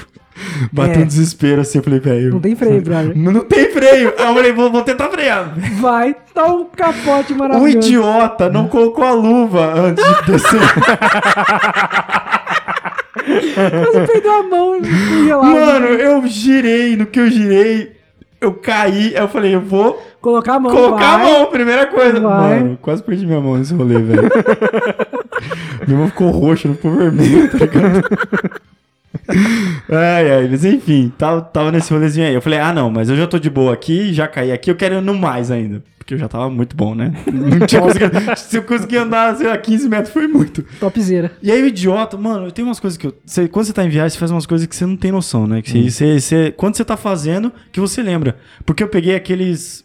bateu É. um desespero assim. Eu falei, velho. Não tem freio, brother. Não, não tem freio. Aí eu falei, vou, vou tentar frear. Vai dar um capote O maravilhoso. idiota não colocou a luva antes de descer. Quase perdeu a mão gelada. Mano, eu girei. No que eu girei, eu caí. Aí eu falei, eu vou Colocar a mão, colocar vai. a mão, primeira coisa. Vai. Mano, quase perdi minha mão nesse rolê, velho. minha mão ficou roxa, não ficou vermelha, tá ligado? ai, ai, mas enfim, tava, tava nesse rolezinho aí. Eu falei, ah, não, mas eu já tô de boa aqui, já caí aqui, eu quero ir no mais ainda. Porque eu já tava muito bom, né? Não tinha conseguido. Se eu conseguir andar, sei lá, 15 metros foi muito. Topzera. E aí o idiota, mano, tem umas coisas que eu. você- quando você tá em viagem, você faz umas coisas que você não tem noção, né? Que você, você- você- quando você tá fazendo, que você lembra. Porque eu peguei aqueles.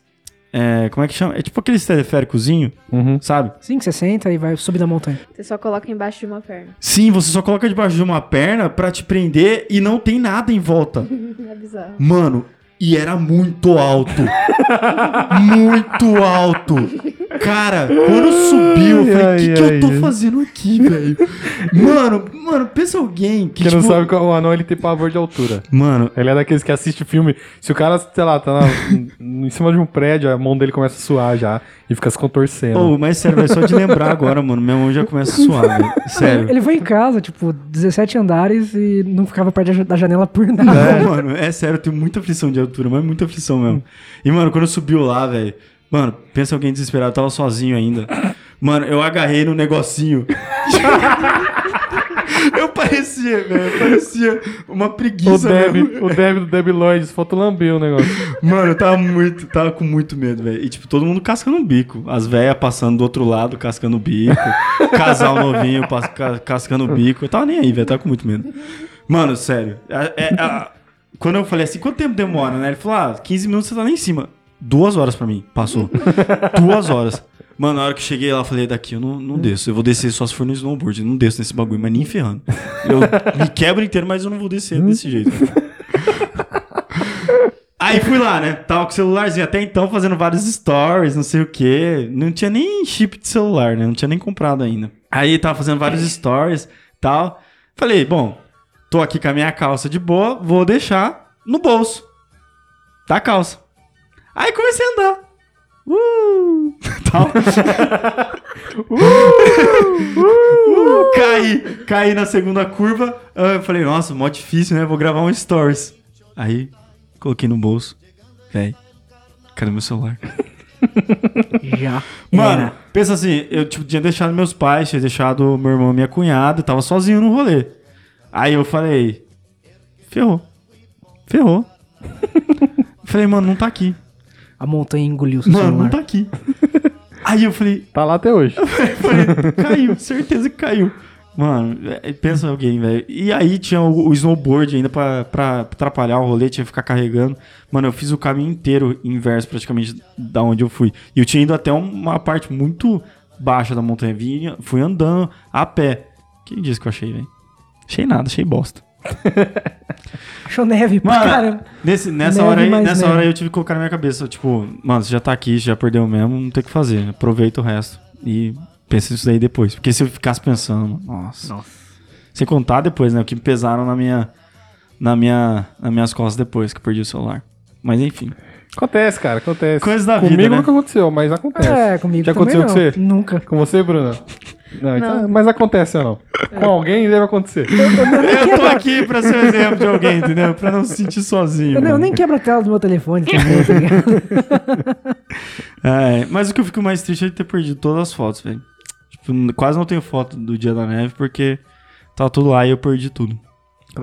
é, como é que chama? É tipo aqueles teleféricozinho, Uhum. sabe? Sim, que você senta e vai subir na montanha. Você só coloca embaixo de uma perna. Sim, você só coloca debaixo de uma perna pra te prender e não tem nada em volta. É bizarro. Mano, e era muito alto. muito alto. Cara, quando subiu, eu falei, o que, que eu tô fazendo aqui, velho? Mano, mano, pensa alguém que, Quem não tipo, sabe que o anão ele tem pavor de altura. Mano, Ele é daqueles que assiste filme. Se o cara, sei lá, tá na- em cima de um prédio, a mão dele começa a suar já e fica se contorcendo. oh, mas sério, velho, só de lembrar agora, mano, minha mão já começa a suar, velho. Sério. Ele foi em casa, tipo, 17 andares e não ficava perto da ja- da janela por nada. Não, mano, é sério, eu tenho muita aflição de altura, mas muita aflição mesmo. E, mano, quando subiu lá, velho, mano, pensa alguém desesperado, eu tava sozinho ainda. Mano, eu agarrei no negocinho. eu parecia, velho, parecia uma o preguiça, Deb, mesmo. o Deb do Deb Lloyd, falta lambeu o negócio. Mano, eu tava muito, tava com muito medo, velho. E, tipo, todo mundo cascando o bico. As velhas passando do outro lado, cascando o bico. Casal novinho, cascando o bico. Eu tava nem aí, velho, tava com muito medo. Mano, sério. É- é- a- quando eu falei assim, quanto tempo demora, né? Ele falou, ah, 15 minutos você tá lá em cima. Duas horas pra mim, passou. Duas horas. Mano, na hora que eu cheguei lá, eu falei, daqui eu não, não desço. Eu vou descer só se for no snowboard. Eu não desço nesse bagulho, mas nem ferrando. Eu me quebro inteiro, mas eu não vou descer desse jeito. Aí fui lá, né? Tava com o celularzinho até então fazendo vários stories, não sei o quê. Não tinha nem chip de celular, né? Não tinha nem comprado ainda. Aí tava fazendo vários stories tal. Falei, bom, tô aqui com a minha calça de boa, vou deixar no bolso da calça. Aí comecei a andar. Uh, tal. Uh, caí, caí na segunda curva. Ah, Eu falei, nossa, mó difícil, né? Vou gravar um stories. Aí, coloquei no bolso. Véi, cadê meu celular? Já. Mano, Era. pensa assim, eu tipo, tinha deixado meus pais, tinha deixado meu irmão e minha cunhada, tava sozinho no rolê. Aí eu falei, ferrou. Ferrou. falei, mano, não tá aqui. A montanha engoliu seu Mano, celular. não tá aqui. Aí eu falei, Tá lá até hoje. falei, caiu, certeza que caiu. Mano, é, pensa em alguém, velho. E aí tinha o, o snowboard ainda pra, pra atrapalhar o rolê, tinha que ficar carregando. Mano, eu fiz o caminho inteiro inverso praticamente da onde eu fui. E eu tinha ido até uma parte muito baixa da montanha. Vinha, fui andando a pé. Quem disse que eu achei, velho? Achei nada, achei bosta. Achou neve Mano, caramba. nesse, nessa Neve hora aí, nessa neve. hora aí eu tive que colocar na minha cabeça, tipo, mano, você já tá aqui, já perdeu mesmo, não tem o que fazer. Aproveita o resto. E pensa nisso daí depois. Porque se eu ficasse pensando, nossa. Sem contar depois, né? O que me pesaram na minha. Na minha. Nas minhas costas depois que eu perdi o celular. Mas enfim. Acontece, cara, acontece. Coisas da Comigo vida, né? nunca aconteceu, mas acontece. É, comigo Já aconteceu não. com você? Nunca. Com você, Bruna? Não, então- Não. mas acontece ou não? Com alguém deve acontecer. Eu tô aqui pra ser um exemplo de alguém, entendeu? Pra não se sentir sozinho. Eu, nem- eu nem quebro a tela do meu telefone também, tá ligado? É, mas o que eu fico mais triste é de ter perdido todas as fotos, velho. Tipo, quase não tenho foto do dia da neve porque tava tudo lá e eu perdi tudo.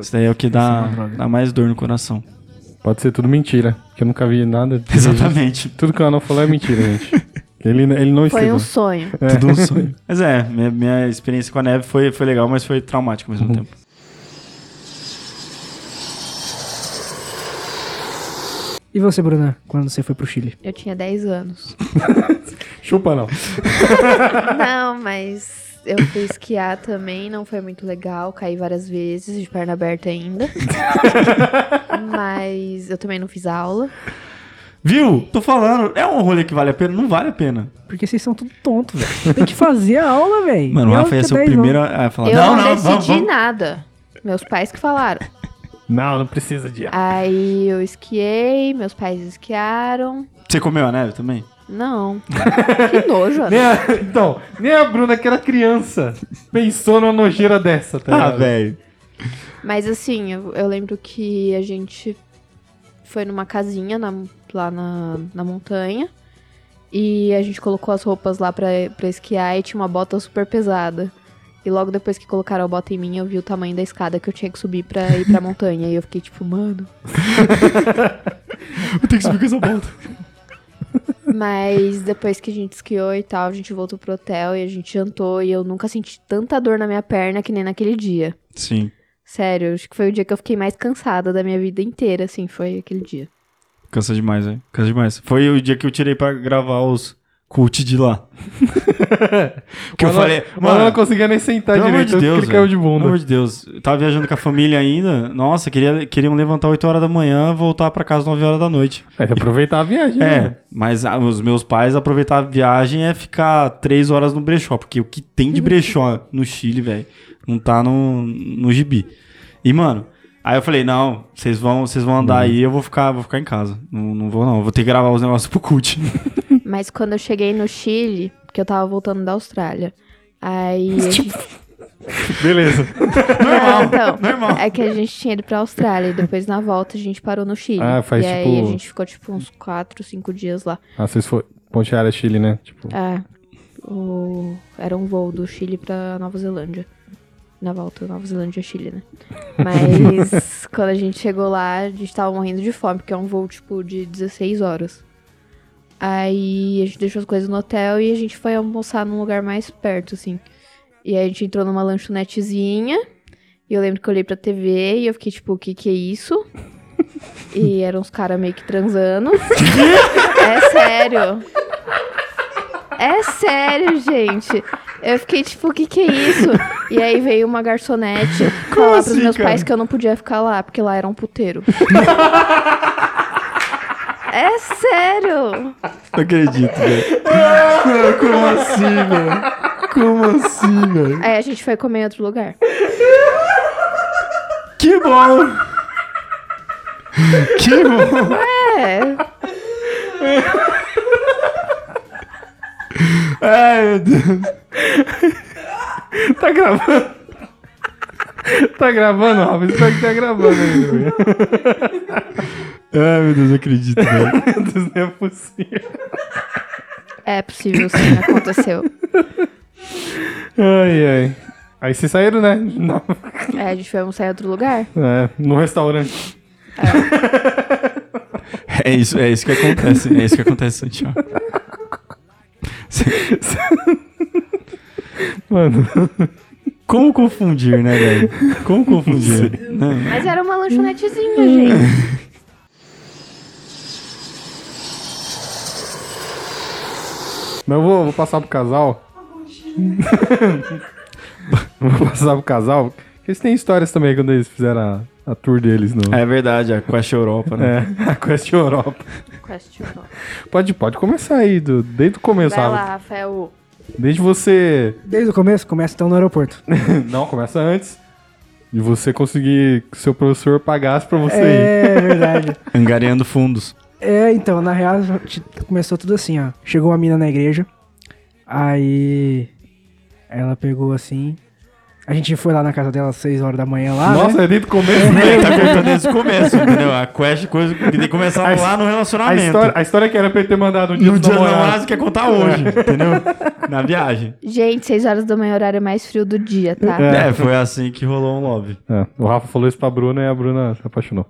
Isso daí é o que dá, dá mais dor no coração. Pode ser tudo mentira, que eu nunca vi nada. Exatamente. Tudo que o Anão falou é mentira, gente. Ele, ele não Foi estudou. um sonho. Tudo um sonho. Mas é, minha, minha experiência com a neve foi, foi legal, mas foi traumática ao mesmo tempo. E você, Bruna, quando você foi pro Chile? Eu tinha 10 anos. Chupa não. Não, mas eu fui esquiar também, não foi muito legal. Caí várias vezes, de perna aberta ainda. mas eu também não fiz aula. Viu? Tô falando, é um rolê que vale a pena? Não vale a pena. Porque vocês são tudo tonto, velho. Tem que fazer a aula, velho. Mano, o Rafa aula ia ser o 10 primeiro a falar, Eu não, não, não, decidi vamos, vamos. nada. Meus pais que falaram. Não, não precisa de Aí eu esquiei, meus pais esquiaram. Você comeu a neve também? Não. Que nojo, a, então, nem a Bruna, que era criança, pensou numa nojeira dessa, tá Ah, velho. Mas assim, eu, eu lembro que a gente foi numa casinha na- lá na, na montanha. E a gente colocou as roupas lá pra, pra esquiar e tinha uma bota super pesada. E logo depois que colocaram a bota em mim, eu vi o tamanho da escada que eu tinha que subir pra ir pra montanha. E eu fiquei tipo, mano. Eu tenho que subir com essa volta. Mas depois que a gente esquiou e tal, a gente voltou pro hotel e a gente jantou. E eu nunca senti tanta dor na minha perna que nem naquele dia. Sim. Sério, acho que foi o dia que eu fiquei mais cansada da minha vida inteira, assim, foi aquele dia. Cansa demais, velho. Cansa demais. Foi o dia que eu tirei pra gravar os cult de lá. Que eu Mano, falei, mano, não conseguia nem sentar direito, de Deus, ele caiu de velho. Pelo bunda. amor de Deus. Eu tava viajando com a família ainda. Nossa, queria, queriam levantar 8 horas da manhã, voltar pra casa 9 horas da noite. É, aproveitar a viagem, né? É, mas ah, os meus pais aproveitar a viagem é ficar 3 horas no brechó, porque o que tem de brechó no Chile, velho, não tá no, no gibi. E, mano, aí eu falei, não, vocês vão, vocês vão andar aí, eu vou ficar, vou ficar em casa. Não, não vou não, eu vou ter que gravar os negócios pro cult. Mas quando eu cheguei no Chile, porque eu tava voltando da Austrália, aí. gente- Beleza. Não, então, normal. É que a gente tinha ido pra Austrália e depois na volta a gente parou no Chile. Ah, faz e aí tipo- a gente ficou tipo uns 4, 5 dias lá. Ah, vocês foram. Ponte Aérea Chile, né? Tipo. É. O... Era um voo do Chile pra Nova Zelândia. Na volta, Nova Zelândia e Chile, né? Mas quando a gente chegou lá, a gente tava morrendo de fome, porque é um voo, tipo, de 16 horas. Aí a gente deixou as coisas no hotel e a gente foi almoçar num lugar mais perto, assim. E aí a gente entrou numa lanchonetezinha. E eu lembro que eu olhei pra TV e eu fiquei, tipo, o que que é isso? e eram uns caras meio que transando. é sério. É sério, gente. Eu fiquei tipo, o que que é isso? E aí veio uma garçonete falar pros assim, meus cara? pais que eu não podia ficar lá, porque lá era um puteiro. é sério. Não acredito, velho. Como assim, velho? Como assim, velho? Aí a gente foi comer em outro lugar. Que bom! Que bom! É. Ai, meu Deus. Tá gravando? tá gravando, Rafa? Espero que tá gravando ainda, velho. Ai, meu Deus, não acredito, velho. Meu Deus, não é possível. É possível sim, aconteceu. Ai, ai. Aí vocês saíram, né? Não. É, a gente foi almoçar em outro lugar. É, no restaurante. É isso, é isso que acontece. É isso que acontece, Santiago. Mano, Como confundir, né, velho? Como confundir? Né? Mas era uma lanchonetezinha, gente. mas eu vou, vou passar pro casal. vou passar pro casal. Porque eles têm histórias também quando eles fizeram a, a tour deles no. É verdade, a Quest Europa, né? É, a Quest Europa. Question. Pode, pode começar aí, do, desde o começo, Vai lá, Rafael. Desde você. Desde o começo, começa então no aeroporto. Não, começa antes. De você conseguir que seu professor pagasse pra você ir. É verdade. Angariando fundos. É, então, na real, começou tudo assim, ó. Chegou uma mina na igreja, aí ela pegou assim. A gente foi lá na casa dela às 6 horas da manhã lá, Nossa, né? é desde o começo, né? Ele tá contando desde o começo, entendeu? A Quest, coisa que tem que começar lá no A relacionamento. história, a história que era pra ele ter mandado um dia No dia do namorado quer contar hoje, entendeu? Na viagem. Gente, 6 horas da manhã, horário mais frio do dia, tá? É, foi assim que rolou um love. É, o Rafa falou isso pra Bruna e a Bruna se apaixonou.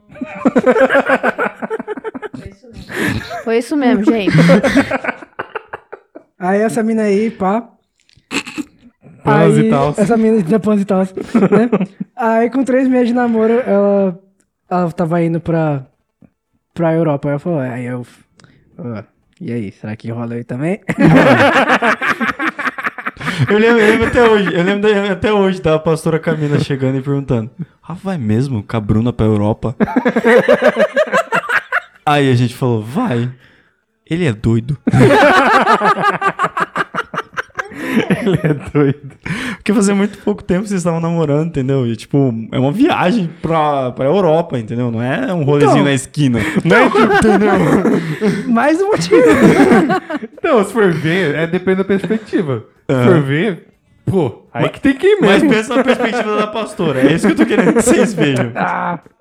Foi isso mesmo, gente. Aí essa mina aí, pá. Pãs aí, e tal. Essa mina da pãs e tal, né? aí com três meses de namoro, ela, ela tava indo pra, pra Europa. Aí eu falei, aí eu. "Ó, e aí, será que rola aí também? Eu lembro, eu lembro até hoje, eu lembro da- até hoje da pastora Camila chegando e perguntando: Rafa, vai mesmo com a Bruna pra Europa? Aí a gente falou: vai. Ele é doido. Ele é doido. Porque fazia muito pouco tempo que vocês estavam namorando, entendeu? E tipo, é uma viagem pra, pra Europa, entendeu? Não é um rolezinho Então. na esquina. Mais um motivo. Não, se for ver, é, depende da perspectiva. Se Aham. for ver, pô, aí que tem que ir Mas mesmo. pensa na perspectiva da pastora. É isso que eu tô querendo que vocês vejam.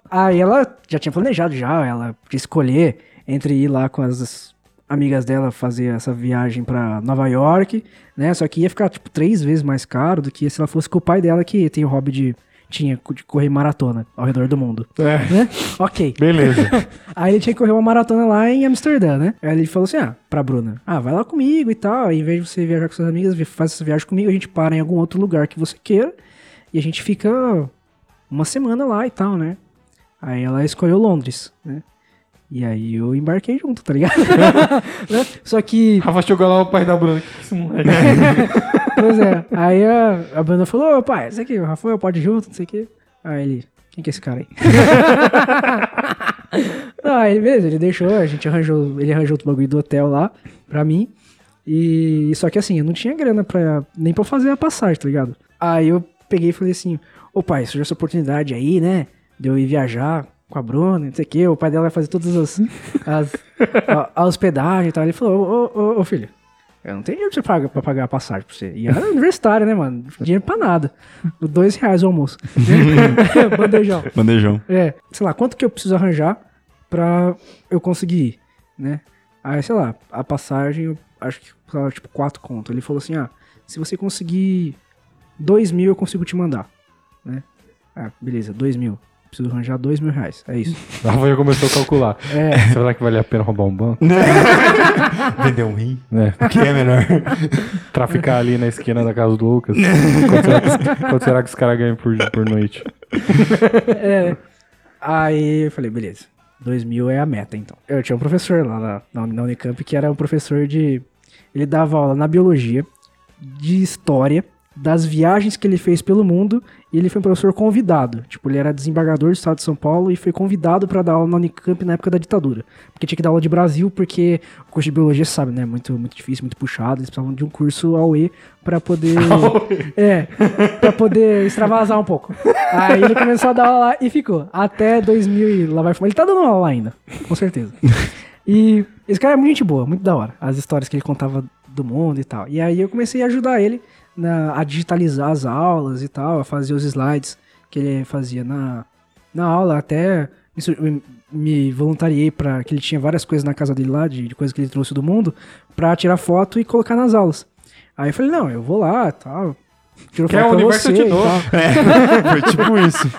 Aí ela já tinha planejado já, ela podia escolher entre ir lá com as amigas dela fazer essa viagem pra Nova York, né? Só que ia ficar, tipo, três vezes mais caro do que se ela fosse com o pai dela, que tem o hobby de... Tinha de correr maratona ao redor do mundo, É, né? Ok. beleza. Aí ele tinha que correr uma maratona lá em Amsterdã, né? Aí ele falou assim, ah, pra Bruna, ah, vai lá comigo e tal, em vez de você viajar com suas amigas, faz essa viagem comigo, a gente para em algum outro lugar que você queira, e a gente fica uma semana lá e tal, né? Aí ela escolheu Londres, né? E aí eu embarquei junto, tá ligado? Né? Só que. Rafa chegou lá o pai da Bruna. Que esse moleque? Pois é. Aí a, a Bruna falou, ô pai, esse aqui, o Rafael pode ir junto, não sei o quê. Aí ele, quem que é esse cara aí? ah, ele mesmo, ele deixou, a gente arranjou, ele arranjou o bagulho do hotel lá pra mim. E só que assim, eu não tinha grana pra, nem pra fazer a passagem, tá ligado? Aí eu peguei e falei assim, ô pai, surgiu essa oportunidade aí, né? De eu ir viajar com a Bruna, não sei o quê, o pai dela vai fazer todas as, as a, a hospedagem e tal. Ele falou, ô, ô, ô, filho, eu não tenho dinheiro pra, você pagar, pra pagar a passagem pra você. E era universitário, né, mano? Dinheiro pra nada. Dois reais o almoço. Bandejão. Bandejão. É, sei lá, quanto que eu preciso arranjar pra eu conseguir ir, né? Aí, sei lá, a passagem, eu acho que tava tipo quatro conto. Ele falou assim, ah, se você conseguir dois mil, eu consigo te mandar, né? Ah, beleza, dois mil. Preciso arranjar dois mil reais, é isso. Rafa já começou a calcular. É, Será que vale a pena roubar um banco? Vender um rim. É. O que é melhor? Traficar ali na esquina da casa do Lucas. Quanto será que, os- quanto será que os caras ganham por, por noite? é. Aí eu falei, beleza, dois mil é a meta, então. Eu tinha um professor lá na, na, na Unicamp que era um professor de... Ele dava aula na biologia, de história, das viagens que ele fez pelo mundo, e ele foi um professor convidado. Tipo, ele era desembargador do estado de São Paulo e foi convidado pra dar aula na Unicamp na época da ditadura. Porque tinha que dar aula de Brasil, porque o curso de biologia, você sabe, né? Muito, muito difícil, muito puxado. Eles precisavam de um curso AUE pra poder. é, pra poder extravasar um pouco. Aí ele começou a dar aula lá e ficou. Até 2000 e lá vai fumar. Ele tá dando aula lá ainda, com certeza. E esse cara é muito gente boa, muito da hora. As histórias que ele contava do mundo e tal. E aí eu comecei a ajudar ele na- a digitalizar as aulas e tal, a fazer os slides que ele fazia na, na aula. Até me, me- voluntariei para que ele tinha várias coisas na casa dele lá, de, de coisas que ele trouxe do mundo, pra tirar foto e colocar nas aulas. Aí eu falei, não, eu vou lá tal. Tiro Quer foto o universo, você eu te e dou. tal. Foi tipo isso.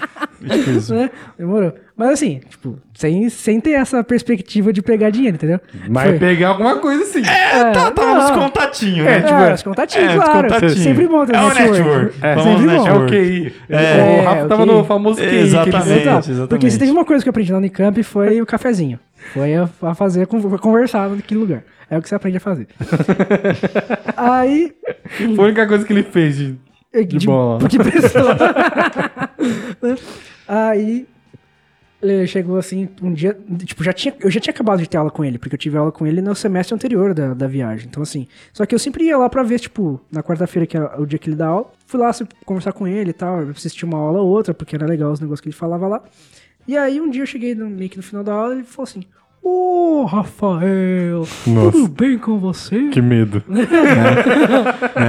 Isso. né? Demorou. Mas assim, tipo, sem, sem ter essa perspectiva de pegar dinheiro, entendeu? Mas Foi. pegar alguma coisa assim. É, Tá, tá nos contatinhos, É, né? tipo, é, os contatinhos, é, claro. contatinhos. Sempre bom ter É o network. network. É, sempre bom. É o network. QI. É, o Rafa o tava no famoso QI. que ele- Exatamente. Exato. exatamente. Porque se teve uma coisa que eu aprendi na Unicamp foi o cafezinho. Foi a, a fazer, con- conversar naquele lugar. É o que você aprende a fazer. Aí. Foi a única coisa que ele fez de, de, bola. Porque pessoa. Aí. Ele chegou assim, um dia. Tipo, já tinha, eu já tinha acabado de ter aula com ele, porque eu tive aula com ele no semestre anterior da, da viagem. Então, assim. Só que eu sempre ia lá pra ver, tipo, na quarta-feira, que era o dia que ele dá aula. Fui lá assim, conversar com ele e tal, assistir uma aula ou outra, porque era legal os negócios que ele falava lá. E aí um dia eu cheguei no, meio que no final da aula e ele falou assim: Ô, Rafael, Nossa. tudo bem com você? Que medo.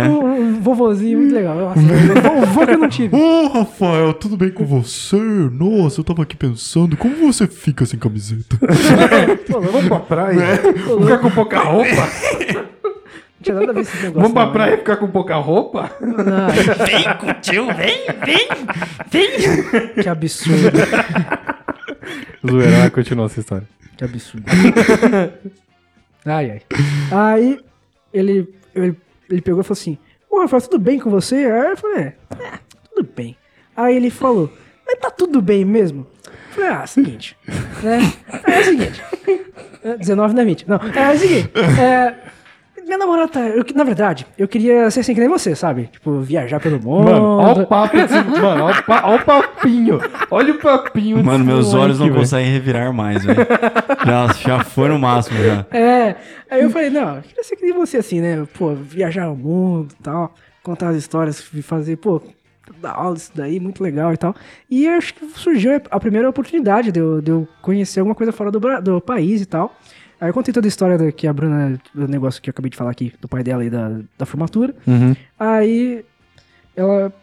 Um, um vovozinho muito legal. Nossa, vovô que eu não tive. Ô, Rafael, tudo bem com você? Nossa, eu tava aqui pensando, como você fica sem camiseta? Vamos pra praia? Ficar com pouca roupa? Não tinha nada a ver esse negócio. Vamos pra não, praia e ficar com pouca roupa? Não, Vem com o tio, vem, vem, vem. que absurdo. Zoeira, vai continuar essa história. Que absurdo. Ai, ai. Aí ele, ele, ele pegou e falou assim: Ô Rafael, tudo bem com você? Aí eu falei: É, é, tudo bem. Aí ele falou: Mas tá tudo bem mesmo? Eu falei: Ah, seguinte. né? É o seguinte. É, 19 não é 20. Não, é o seguinte. É, minha namorada tá. eu- na verdade, eu queria ser assim que nem você, sabe? Tipo, viajar pelo mundo. Mano, olha o papo desse... Mano, olha o, pa... olha o papinho. Olha o papinho Mano, meus olhos não velho. conseguem revirar mais, velho. Já, já foi no máximo, já. É, aí eu falei, não, eu queria ser que nem você assim, né? Pô, viajar o mundo e tal, contar as histórias, fazer, pô, dar aula isso daí, muito legal e tal. E acho que surgiu a primeira oportunidade de eu, de eu conhecer alguma coisa fora do, do país e tal. Aí eu contei toda a história da, que a Bruna, do negócio que eu acabei de falar aqui, do pai dela e da, da formatura. Uhum. Aí ela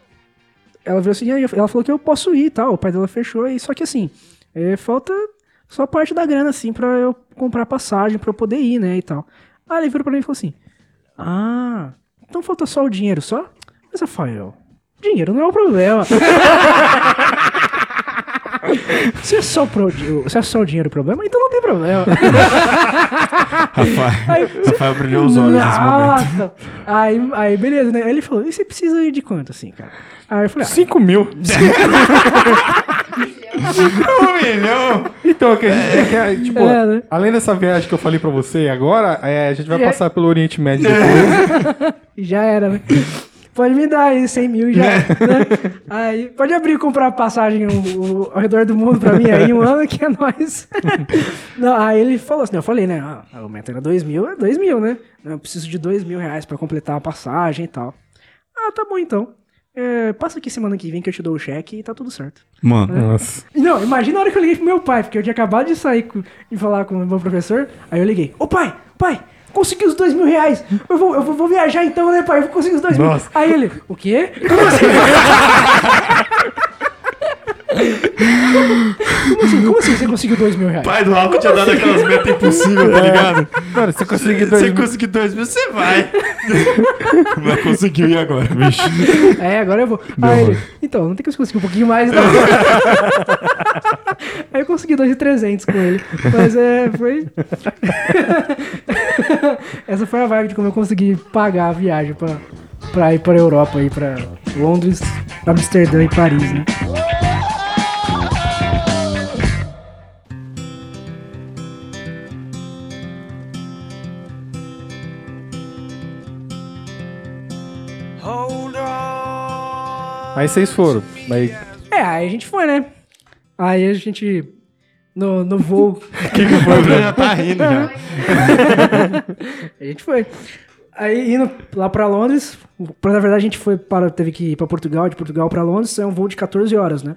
ela virou assim, ela falou que eu posso ir e tal. O pai dela fechou, e só que assim, é, falta só parte da grana, assim, pra eu comprar passagem pra eu poder ir, né? E tal. Aí ele virou pra mim e falou assim: Ah, então falta só o dinheiro só? Mas Rafael, dinheiro não é o problema. Se é, só pro, se é só o dinheiro o problema, então não tem problema. Rafael, Rafael brilhou os olhos nesse momento. Nossa! Aí, aí, beleza, né? Aí ele falou, e você precisa ir de quanto, assim, cara? Aí eu falei, ah, 5 mil. Um milhão? Então, que a gente, é que, é, tipo, É, né? além dessa viagem que eu falei pra você agora, é, a gente vai É. passar pelo Oriente Médio depois. Já era, né? Pode me dar aí 100 mil já. né? Aí, pode abrir e comprar passagem o- o- ao redor do mundo pra mim aí um ano que é nóis. Não, aí ele falou assim, eu falei, né? Ah, o meta era 2 mil, é 2 mil, né? Eu preciso de 2 mil reais pra completar a passagem e tal. Ah, tá bom então. É, passa aqui semana que vem que eu te dou o cheque e tá tudo certo. Mano, Nossa. E Não, imagina a hora que eu liguei pro meu pai, porque eu tinha acabado de sair com- e falar com o meu professor. Aí eu liguei, ô pai, pai, consegui os dois mil reais. Eu vou, eu vou, vou viajar então, né, pai? Eu vou conseguir os dois mil. Nossa. Aí ele, o quê? Como assim? Como assim? Como assim você conseguiu dois mil reais? pai do Rafa tinha dado aquelas metas impossíveis, tá ligado? Mano, você conseguiu dois Você mil- conseguir dois mil, você vai. Mas conseguiu, e agora, bicho? É, agora eu vou. Aí ele, então, não tem que você conseguir um pouquinho mais, não. Aí eu consegui 2,300 com ele. Mas é, foi. Essa foi a vibe de como eu consegui pagar a viagem pra, pra ir pra Europa, ir pra Londres, Amsterdã e Paris, né? Aí vocês foram. Aí, É, aí a gente foi, né? Aí a gente. No, no voo. O Bruno já tá rindo já. A gente foi. Aí indo lá pra Londres, pra, na verdade a gente foi para, teve que ir pra Portugal, de Portugal pra Londres, é um voo de 14 horas, né?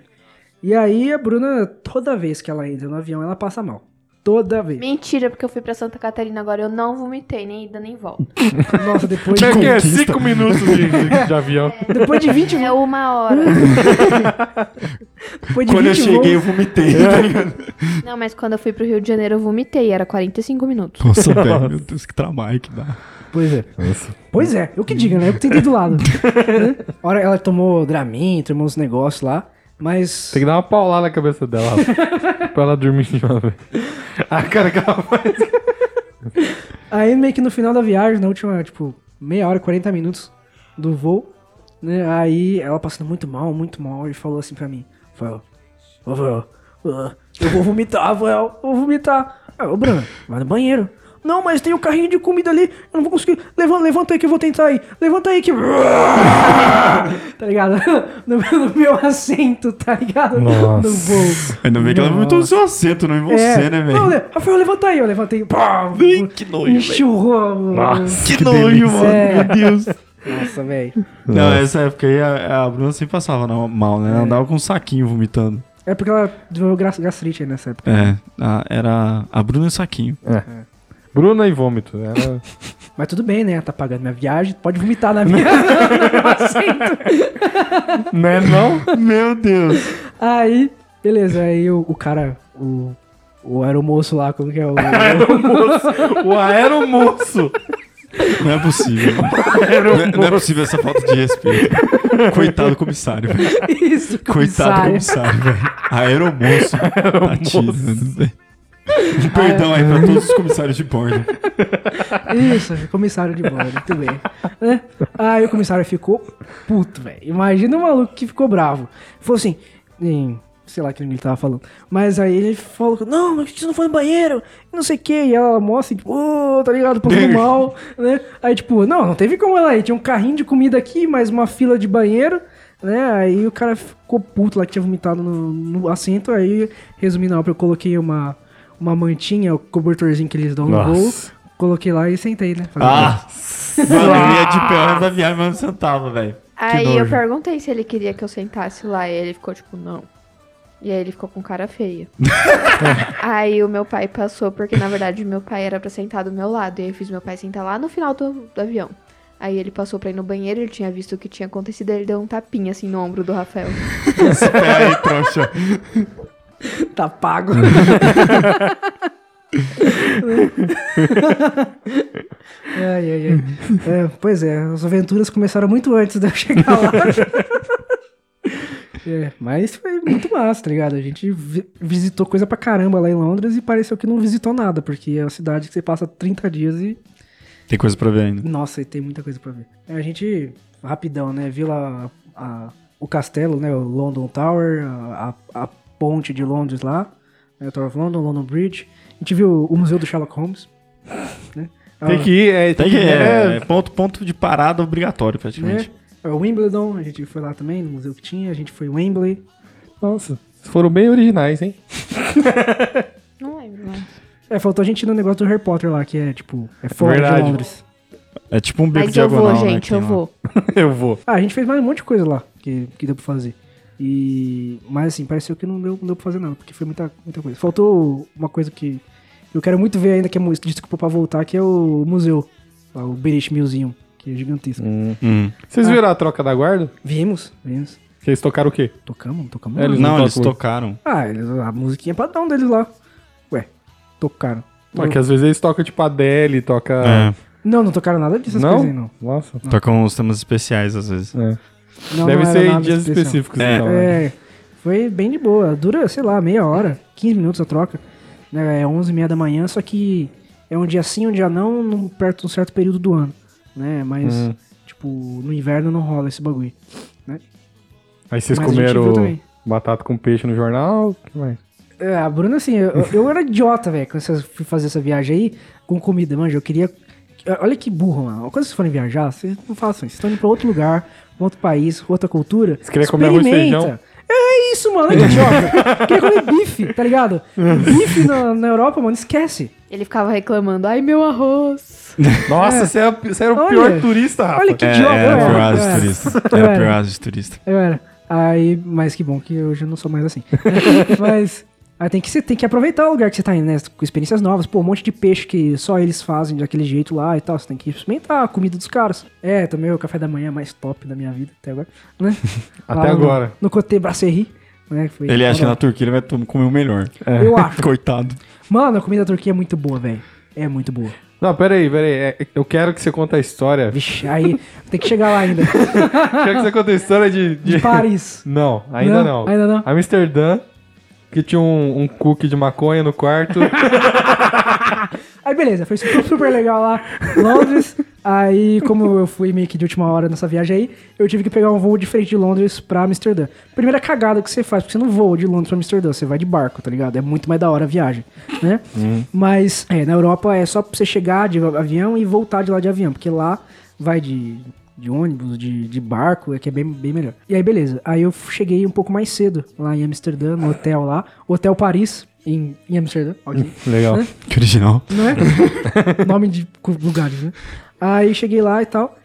E aí a Bruna, toda vez que ela entra no avião, ela passa mal. Toda vez. Mentira, porque eu fui pra Santa Catarina agora. Eu não vomitei, nem ida nem volta. Nossa, depois é de, que é? Cinco minutos de, de- de avião. depois de 20 É uma hora. depois de Quando eu 20 cheguei, eu voos, vomitei, tá ligado? Não, mas quando eu fui pro Rio de Janeiro, eu vomitei. Era 45 minutos. Nossa, velho, meu Deus, que trabalho que dá. Pois é. Pois é, eu que diga, né? Eu que tentei do lado. A hora ela tomou Dramin, tomou uns negócios lá, mas... Tem que dar uma paulada na cabeça dela. Pra ela dormir de uma vez. A cara que ela faz. Aí meio que no final da viagem, na última, tipo, meia hora, 40 minutos do voo, né? Aí ela passando muito mal, muito mal, e falou assim pra mim, Rafael, Rafael, eu vou vomitar, Rafael, eu vou vomitar. Aí, ô Bruno, vai no banheiro. Não, mas tem o carrinho de comida ali, eu não vou conseguir. Levanta, levanta aí que eu vou tentar aí. Levanta aí que. tá ligado? No, meu- no meu assento, tá ligado? Nossa. No voo. Ainda bem que ela vomitou no seu assento, não em você, É. né, Não, velho? Le- Rafael, levanta aí, eu levantei. Pá, Que nojo, enxurrou. Nossa, Que nojo, mano. É. Meu Deus. Nossa, velho. Não, essa época aí a, a Bruna sempre passava na- mal, né? Ela andava com um saquinho vomitando. É porque ela desenvolveu gas- gastrite aí nessa época. É, a- era a Bruna e o saquinho. Bruna e vômito. Ela... Mas tudo bem, né? Ela tá pagando minha viagem, pode vomitar na minha. meu assento. Não é não? Meu Deus. Aí, beleza. Aí o, o cara, o, o aeromoço lá, como que é o. O aeromoço. Não é possível. não, é, não é possível essa falta de respeito. Coitado do comissário, velho. Isso, Coitado do comissário. comissário, velho. Aeromoço. Tá tirando, velho. Um perdão aí pra todos os comissários de bordo. Isso, comissário de bordo, muito bem. Né? Aí o comissário ficou puto, velho. Imagina o maluco que ficou bravo. Falou assim, em, sei lá o que ele tava falando. Mas aí ele falou, não, mas você não foi no banheiro, não sei o que. E ela mostra, tipo, ô, tá ligado, passando mal, né? Aí tipo, não, não teve como ela ir. Tinha um carrinho de comida aqui, mais uma fila de banheiro. Né? Aí o cara ficou puto lá que tinha vomitado no, no assento. Aí, resumindo eu coloquei uma, uma mantinha, o cobertorzinho que eles dão no Nossa. voo. Coloquei lá e sentei, né? Ah! Mano, eu ia de pé antes da viagem, mas não sentava, velho. Aí eu perguntei se ele queria que eu sentasse lá. E ele ficou tipo, não. E aí ele ficou com cara feia. aí o meu pai passou, porque na verdade o meu pai era pra sentar do meu lado. E aí eu fiz meu pai sentar lá no final do, do avião. Aí ele passou pra ir no banheiro, ele tinha visto o que tinha acontecido, ele deu um tapinha assim no ombro do Rafael. Pera aí, trouxa. Tá pago. ai, ai, ai. É, pois é, as aventuras começaram muito antes de eu chegar lá. É, mas foi muito massa, tá ligado? A gente vi- visitou coisa pra caramba lá em Londres e pareceu que não visitou nada, porque é uma cidade que você passa 30 dias e. Tem coisa pra ver ainda. Nossa, e tem muita coisa pra ver. A gente, rapidão, né? Viu lá a- o castelo, né? O London Tower, a, a- a ponte de Londres lá, né, Tower of London, London Bridge. A gente viu o museu do Sherlock Holmes. Né? Tem que ir, é, Tem que, é, é, ponto, ponto de parada obrigatório, praticamente. É, o Wimbledon, a gente foi lá também, no museu que tinha. A gente foi em Wembley. Nossa, foram bem originais, hein? Não lembro, mas... É, faltou a gente ir no negócio do Harry Potter lá, que é tipo, é fora Verdade. de Londres. É tipo um beco Mas eu diagonal, vou, né, gente, tem eu lá. vou. Eu vou. Ah, a gente fez mais um monte de coisa lá que, que deu pra fazer. E. Mas assim, pareceu que não deu, não deu pra fazer nada, porque foi muita, muita coisa. Faltou uma coisa que eu quero muito ver ainda, que é desculpa pra voltar, que é o museu. Lá, o British Museum, que é gigantesco. Hum. Vocês viram a troca da guarda? Vimos, vimos. Que eles tocaram o quê? Tocamos, não tocamos. É, nada. eles Não, não eles tocaram. Ah, eles, a musiquinha é padrão deles lá. Ué, tocaram. Mas que às vezes eles tocam tipo Adele, toca. É, Não, não tocaram nada dessas Não? coisas aí, não. Nossa. tocam os temas especiais, às vezes. É. Não, Deve não ser nada dias especial. específicos. É. então, né? É, foi bem de boa. Dura, sei lá, meia hora, 15 minutos a troca. Né, É 11 e meia da manhã, só que é um dia sim, um dia não, num- perto de um certo período do ano. Né? Mas, Hum. tipo, no inverno não rola esse bagulho. Aí vocês Mas comeram batata com peixe no jornal? O que mais? É, a Bruna, assim, eu, eu era idiota, velho, quando eu fui fazer essa viagem aí com comida, manja. Eu queria. Olha que burro, mano. Quando vocês forem viajar, vocês não façam isso. Vocês estão indo pra outro lugar, outro país, outra cultura. Você queria comer arroz e experimenta. feijão? É isso, mano. Olha que idiota. queria comer bife, tá ligado? Bife na, na Europa, mano, esquece. Ele ficava reclamando, ai meu arroz. Nossa, você, é, você era o Olha. pior turista, Rafa. Olha que É, idiota. era pior era, asa eu de turista. Eu Era era. pior asa de turista. Eu era. Aí, mas que bom que hoje eu não sou mais assim. mas aí tem que, você tem que aproveitar o lugar que você tá indo, né? Com experiências novas. Pô, um monte de peixe que só eles fazem daquele jeito lá e tal. Você tem que experimentar a comida dos caras. É, tomei o café da manhã mais top da minha vida até agora, né? Até Lá no- agora. No Coté Brasserie. Né? foi- Ele acha que na Turquia ele vai comer o melhor. Eu acho. Coitado. Mano, a comida da Turquia é muito boa, velho. É muito boa. Não, peraí, peraí. É, eu quero que você conte a história. Vixe, aí tem que chegar lá ainda. quero que você conte a história de. de- De Paris. Não, ainda não. Não, ainda não. Amsterdã, que tinha um, um cookie de maconha no quarto. Aí beleza, foi super, super legal lá, Londres. Aí, como eu fui meio que de última hora nessa viagem aí, eu tive que pegar um voo diferente de Londres pra Amsterdã. Primeira cagada que você faz, porque você não voa de Londres pra Amsterdã, você vai de barco, tá ligado? É muito mais da hora a viagem, né? Mas, é, na Europa é só pra você chegar de avião e voltar de lá de avião, porque lá vai de, de ônibus, de, de barco, é que é bem, bem melhor. E aí, beleza. Aí eu cheguei um pouco mais cedo lá em Amsterdã, no hotel lá, Hotel Paris, em, em Amsterdã, ok. Legal. Que original. Não é? Nome de lugares, né? Aí cheguei lá e tal.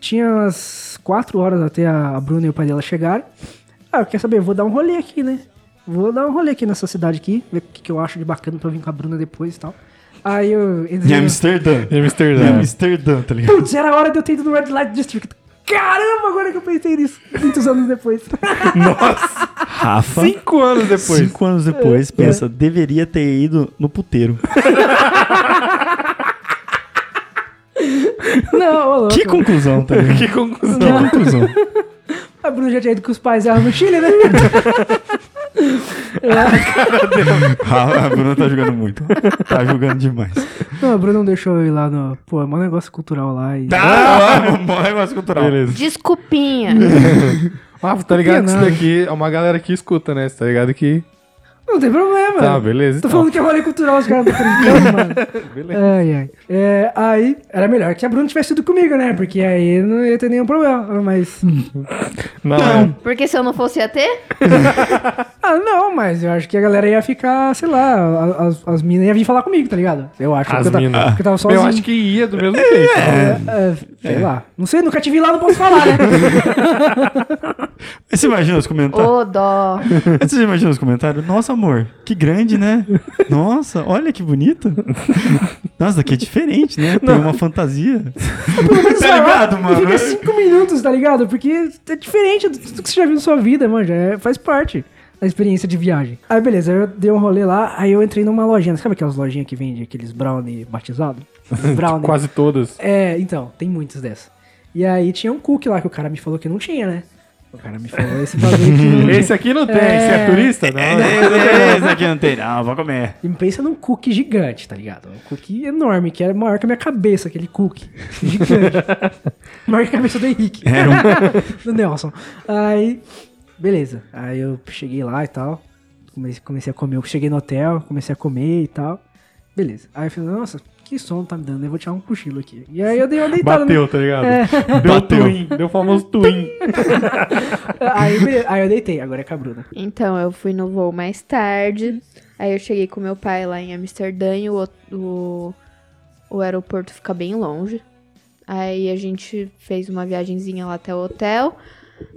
Tinha umas 4 horas até a Bruna e o pai dela chegarem. Ah, quer saber? Vou dar um rolê aqui, né? Vou dar um rolê aqui nessa cidade aqui, ver o que, que eu acho de bacana pra vir com a Bruna depois e tal. Aí eu Em entrei. no- Amsterdã. Em Em Amsterdã. Amsterdã, tá ligado? Putz, era a hora de eu ter ido no Red Light District. Caramba, agora que eu pensei nisso. Muitos anos depois. Rafa, Cinco anos depois. cinco anos depois, pensa, deveria ter ido no puteiro. Não, ô louco. Que conclusão, tá ligado? Que conclusão. Que conclusão. A Bruna já tinha ido com os pais dela no Chile, né? A Bruna tá jogando muito. Tá jogando demais. Não, a Bruna não deixou eu ir lá no. Pô, é um negócio cultural lá. E... Ah, bom negócio cultural. Beleza. Desculpinha. Rafa, tá ligado que isso daqui é uma galera que escuta, né? Você tá ligado que. Não tem problema. Tá, beleza. Tô então. falando que é rolê cultural, os caras estão brincando, mano. Ai, ai. É, aí, era melhor que a Bruna tivesse ido comigo, né? Porque aí não ia ter nenhum problema. Mas. Não, é. Porque se eu não fosse ia ter, Ah, não, mas eu acho que a galera ia ficar, sei lá, as, as minas iam vir falar comigo, tá ligado? Eu acho. As eu minas. Porque eu tava Eu sozinho. acho que ia do mesmo jeito. É, sei lá. Não sei, nunca te vi lá, não posso falar, né? Você imagina os comentários? ô dó. Você imagina os comentários? Nossa, amor, que grande, né? Nossa, olha que bonito. Nossa, daqui é diferente, né? Tem uma fantasia. Tá ligado, mano? Fica cinco minutos, tá ligado? Porque é diferente do, que você já viu na sua vida, mano. Já é- faz parte da experiência de viagem. Aí, beleza, eu dei um rolê lá, aí eu entrei numa lojinha. Sabe aquelas lojinhas que vende aqueles brownie batizados? brownie. Quase todas. É, então, tem muitos dessas. E aí tinha um cookie lá que o cara me falou que não tinha, né? O cara me falou esse bagulho que não tinha. Esse aqui não tem. É. Você é turista? Não. Esse aqui não tem, não, vou comer. E pensa num cookie gigante, tá ligado? Um cookie enorme, que era maior que a minha cabeça, aquele cookie. Gigante. maior que a cabeça do Henrique. Era um do Nelson. Aí, beleza. Aí eu cheguei lá e tal. Comecei, comecei a comer. Eu cheguei no hotel, comecei a comer e tal. Beleza. Aí eu falei, nossa, que sono tá me dando? Eu vou tirar um cochilo aqui. E aí eu dei uma deitada. Bateu, tá ligado? Deu Bateu. twin, deu o famoso twin. Aí, aí eu deitei, agora é com a Bruna. Então, eu fui no voo mais tarde. Aí eu cheguei com meu pai lá em Amsterdã e o, o, o aeroporto fica bem longe. Aí a gente fez uma viagenzinha lá até o hotel.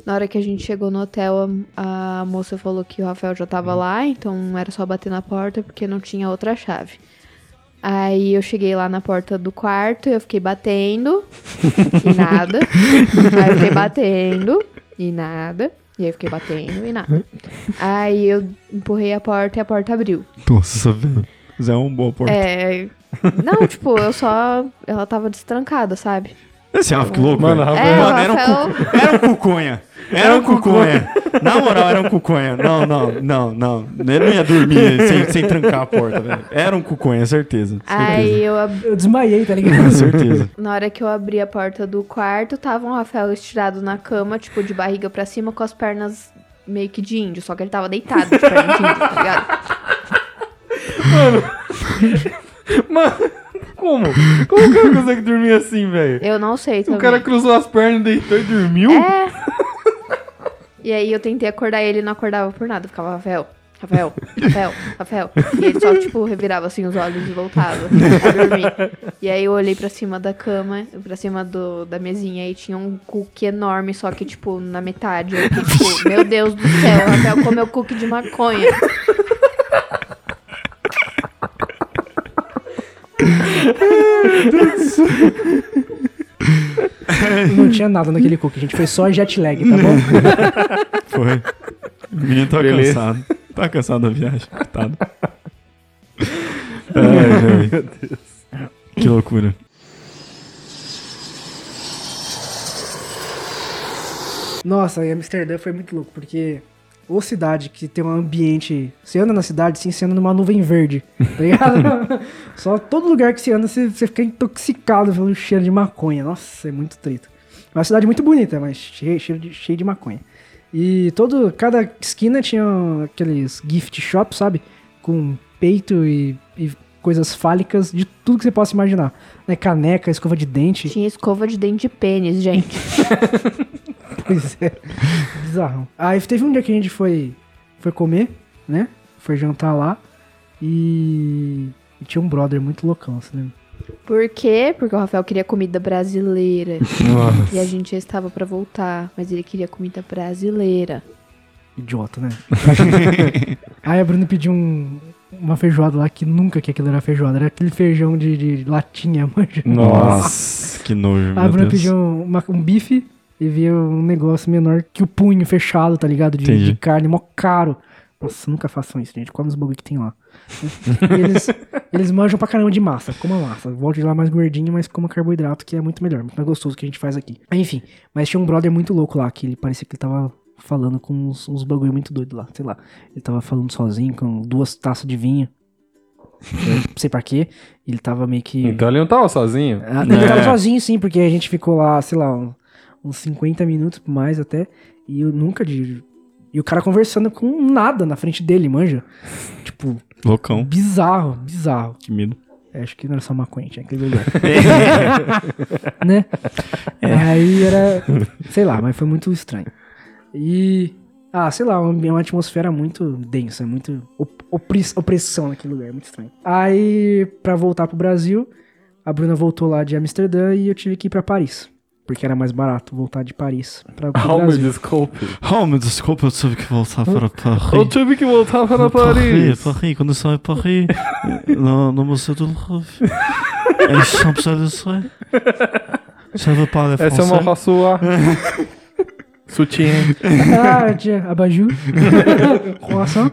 Na hora que a gente chegou no hotel, a, a moça falou que o Rafael já tava lá, então era só bater na porta porque não tinha outra chave. Aí eu cheguei lá na porta do quarto, eu fiquei batendo e nada. Aí eu fiquei batendo e nada. E aí eu fiquei batendo e nada. Aí eu empurrei a porta e a porta abriu. Nossa, velho. Zé é um bom porta. É. Não, tipo, eu só. Ela tava destrancada, sabe? Esse Rafa, que louco, Mano, É, o Mano, era um, Rafael. cu... era um cuconha. Era um cuconha. Na moral, era um cuconha. Não, não, não, não. Ele não ia dormir sem, sem trancar a porta, velho. Era um cuconha, certeza. Aí Certeza. eu ab- Eu desmaiei, tá ligado? Certeza. Na hora que eu abri a porta do quarto, tava o Rafael estirado na cama, tipo, de barriga pra cima, com as pernas meio que de índio. Só que ele tava deitado de perna de índio, tá ligado? Mano, como? Como o cara consegue dormir assim, velho? Eu não sei também. O cara cruzou as pernas, deitou e dormiu? É. E aí eu tentei acordar ele e não acordava por nada. Ficava, Rafael, Rafael, Rafael, Rafael. E ele só, tipo, revirava assim os olhos e voltava a dormir. E aí eu olhei pra cima da cama, pra cima do, da mesinha, e tinha um cookie enorme, só que, tipo, na metade. Eu fiquei, tipo, meu Deus do céu, o Rafael comeu cookie de maconha. Não tinha nada naquele cookie, a gente fez só jet lag, tá bom? Foi. O menino tá Beleza. cansado. Tá cansado da viagem, coitado. Ai, velho. Que loucura. Nossa, e Amsterdã foi muito louco, porque ou cidade que tem um ambiente. Você anda na cidade, sim, você anda numa nuvem verde, tá ligado? Só todo lugar que você anda, você, você fica intoxicado pelo cheiro de maconha. Nossa, é muito trito. É uma cidade muito bonita, mas cheio, cheio, de, cheio de maconha. E todo, cada esquina tinha aqueles gift shops, sabe? Com peito e, e coisas fálicas de tudo que você possa imaginar. Né? Caneca, escova de dente. Tinha escova de dente de pênis, gente. Pois é. Bizarrão. Aí teve um dia que a gente foi, foi comer, né? Foi jantar lá. E, e tinha um brother muito loucão, você lembra? Por quê? Porque o Rafael queria comida brasileira. Nossa. E a gente já estava pra voltar, mas ele queria comida brasileira. Idiota, né? Aí a Bruna pediu um, uma feijoada lá que nunca que aquilo era feijoada. Era aquele feijão de, de latinha, manja. Nossa, que nojo, A Bruna pediu uma- um bife e veio um negócio menor que o punho fechado, tá ligado? De, Entendi. de carne, mó caro. Nossa, nunca façam isso, gente. Come os bagulho que tem lá. E eles, eles manjam pra caramba de massa. Coma massa. Volte lá mais gordinho, mas coma carboidrato, que é muito melhor, muito mais gostoso que a gente faz aqui. Enfim, mas tinha um brother muito louco lá, que ele parecia que ele tava falando com uns, uns bagulho muito doido lá, sei lá. Ele tava falando sozinho, com duas taças de vinho. Eu não sei pra quê. Ele tava meio que. Então ele não tava sozinho. Ah, Ele tava É. sozinho, sim, porque a gente ficou lá, sei lá, um- uns 50 minutos mais até. E eu nunca de. E o cara conversando com nada na frente dele, manja. Tipo, Loucão, bizarro, bizarro. que medo. É, acho que não era só maconha, tinha aquele lugar. né? Aí era. Sei lá, mas foi muito estranho. E. Ah, sei lá, uma uma atmosfera muito densa, muito opressão naquele lugar, muito estranho. Aí, pra voltar pro Brasil, a Bruna voltou lá de Amsterdã e eu tive que ir pra Paris. Porque era mais barato voltar de Paris pra, pro Oh, Brasil. desculpe. Oh, me desculpa, eu tive que voltar para Paris. Eu tive que voltar para Paris. Paris, quando sai Paris, no, no Museu do Louvre. Et Champs-Élysées. Je veux parler Essa é uma français. raçoa. Sutiã. Ah, tinha abajur. Croissant.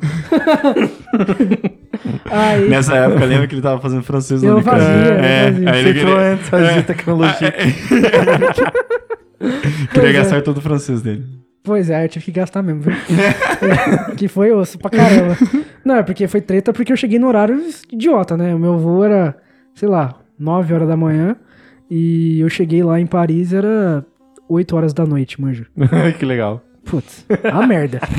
Aí, Nessa época, lembra que ele tava fazendo francês Eu no fazia, eu é, fazia. Aí ele queria, Citroën, de tecnologia. queria é. gastar todo o francês dele. Pois é, eu tive que gastar mesmo, viu? que foi osso pra caramba. Não, é porque foi treta porque eu cheguei no horário idiota, né? O meu voo era, sei lá, 9 horas da manhã. E eu cheguei lá em Paris, era 8 horas da noite, manja. que legal. Putz, a merda.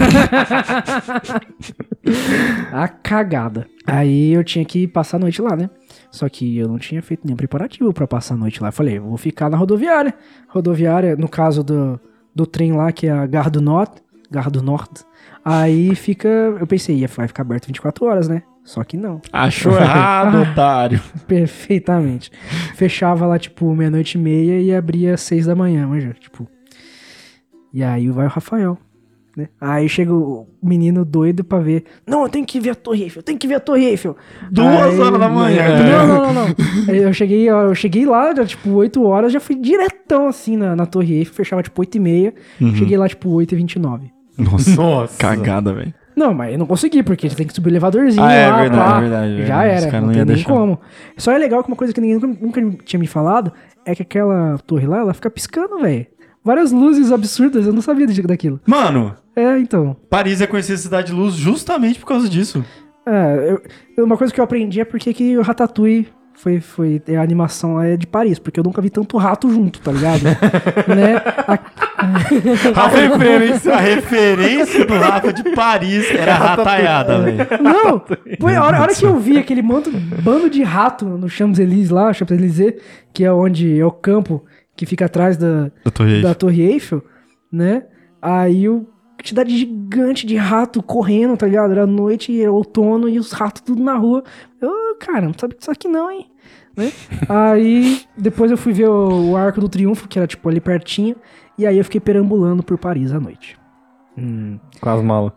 A cagada. Aí eu tinha que passar a noite lá, né? Só que eu não tinha feito nenhum preparativo pra passar a noite lá. Eu falei, eu vou ficar na rodoviária. Rodoviária, no caso do, do trem lá, que é a Gare do Norte. Gare do Norte. Aí fica. Eu pensei, ia, vai ficar aberto 24 horas, né? Só que não. Achou errado, otário. Perfeitamente. Fechava lá, tipo, meia-noite e meia e abria às seis da manhã, manja. Tipo. E aí vai o Rafael. Né? Aí chega o menino doido pra ver. Não, eu tenho que ver a Torre Eiffel, eu tenho que ver a Torre Eiffel. Duas Aí- horas da manhã. Não, não, não, não. Aí eu cheguei, eu cheguei lá, já, tipo, 8 horas, já fui diretão assim na, na Torre Eiffel, fechava tipo 8 e meia. Uhum. Cheguei lá, tipo, 8 e 29. Nossa, Nossa. cagada, velho. Não, mas eu não consegui, porque você tem que subir o elevadorzinho Ah, é lá, verdade, pá. é verdade, é Já verdade. Os era, caras não não tem nem deixar. como. Só é legal que uma coisa que ninguém nunca, nunca tinha me falado é que aquela torre lá, ela fica piscando, velho. Várias luzes absurdas, eu não sabia daquilo. Mano, É, então. Paris é conhecida cidade de luz justamente por causa disso. É, eu- uma coisa que eu aprendi é porque que o Ratatouille foi, foi a animação lá é de Paris, porque eu nunca vi tanto rato junto, tá ligado? né? A- A referência, a referência do Rafa de Paris era rataiada, velho. Não, foi a hora, a hora que eu vi aquele manto, bando de rato no Champs-Élysées lá, Champs-Élysées, que é onde é o campo que fica atrás da, Eu tô da Torre Eiffel, né? Aí o quantidade gigante de rato correndo, tá ligado? Era noite, era outono e os ratos tudo na rua. Eu, cara, não sabia disso aqui não, hein? Né? aí depois eu fui ver o, o Arco do Triunfo, que era tipo ali pertinho, e aí eu fiquei perambulando por Paris à noite. Hum. Com as malas.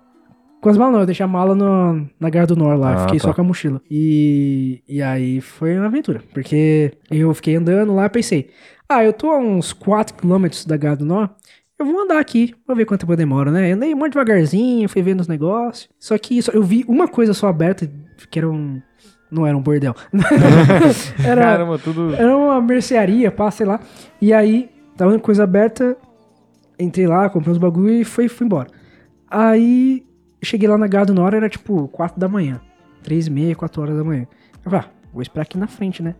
Com as malas não, eu deixei a mala no, na Gare do Nord lá, Ah, fiquei tá. só com a mochila. E, e aí foi uma aventura, porque eu fiquei andando lá e pensei, ah, eu tô a uns 4km da Gare do Nord, eu vou andar aqui, vou ver quanto tempo eu demoro, né? Eu andei muito devagarzinho, fui vendo os negócios. Só que só- eu vi uma coisa só aberta, que era um... Não era um bordel. era, Caramba, tudo. era uma mercearia, pá, sei lá. E aí, tava uma coisa aberta, entrei lá, comprei uns bagulho e fui, fui embora. Aí, cheguei lá na Gare do Nord, era tipo 4 da manhã. 3 e meia, 4 horas da manhã. Eu falei, ah, vou esperar aqui na frente, né?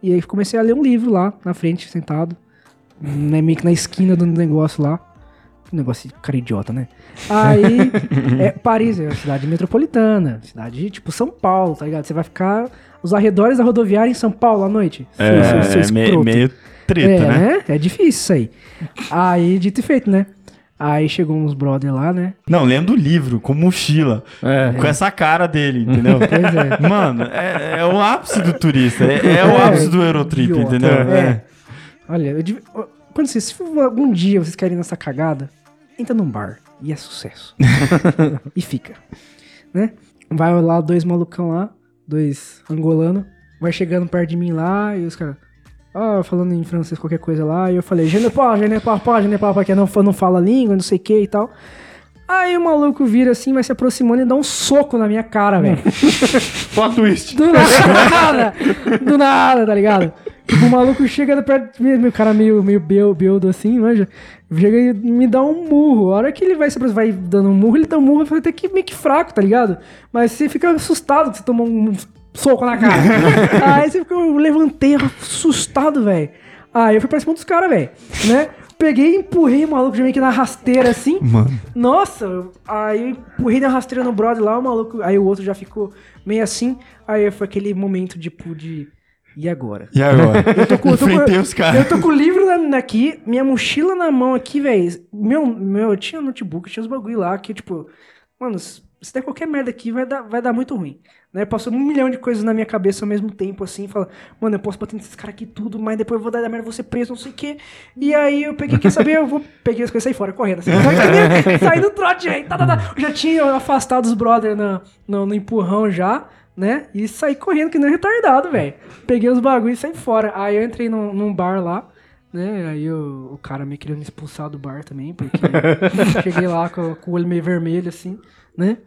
E aí comecei a ler um livro lá, na frente, sentado. Né, meio que na esquina do negócio lá. Negócio de cara idiota, né? Aí, é, Paris é uma cidade metropolitana, cidade tipo São Paulo, tá ligado? Você vai ficar os arredores da rodoviária em São Paulo à noite. Seu- seu- seu É, é meio, treta, é, né? É difícil isso aí. Aí, dito e feito, né? Aí chegou uns brother lá, né? Não, lendo o livro, com mochila. É. Com essa cara dele, entendeu? Pois é. Mano, é, é o ápice do turista. É, é o É, ápice do Eurotrip, idiota. entendeu? É. Olha, eu quando vocês, se for algum dia vocês querem ir nessa cagada, entra num bar e é sucesso. e fica, né? Vai lá dois malucão lá, dois angolanos, vai chegando perto de mim lá e os caras, ah, falando em francês qualquer coisa lá, e eu falei, je ne parle, je ne parle pas, je ne parle pas, não, não fala língua, não sei o que e tal. Aí o maluco vira assim, vai se aproximando e dá um soco na minha cara, velho. Plot twist. Do nada! Do nada, tá ligado? Tipo, o maluco chega perto de mim, meu cara meio, meio beu- beudo assim, manja. Chega e me dá um murro. A hora que ele vai se vai dando um murro, ele dá um murro, vai até que meio que fraco, tá ligado? Mas você fica assustado que você tomou um soco na cara. Aí você fica, eu levantei assustado, velho. Aí eu fui pra cima dos caras, velho. Né? Peguei e empurrei o maluco já meio que na rasteira assim. Mano. Nossa, aí eu empurrei na rasteira no brother lá, o maluco. Aí o outro já ficou meio assim. Aí foi aquele momento tipo de. E agora? E agora? Eu tô com, eu tô com- os caras. Eu tô com o livro na- aqui, minha mochila na mão aqui, velho. Meu, meu, eu tinha notebook, tinha os bagulho lá que, tipo, mano, se der qualquer merda aqui, vai dar, vai dar muito ruim. Né? Passou um milhão de coisas na minha cabeça ao mesmo tempo, assim, fala, mano, eu posso bater nesses caras aqui tudo, mas depois eu vou dar merda, vou ser preso, não sei o quê. E aí eu peguei, quer saber, eu vou, peguei as coisas e saí fora, correndo, assim. saí do trote, velho. Tá, tá, tá. Eu já tinha afastado os brother na, no, no empurrão já, né? E saí correndo que nem retardado, velho. Peguei os bagulhos e saí fora. Aí eu entrei num, num bar lá, né? Aí o, o cara me queria me expulsar do bar também, porque cheguei lá com, com o olho meio vermelho, assim, né?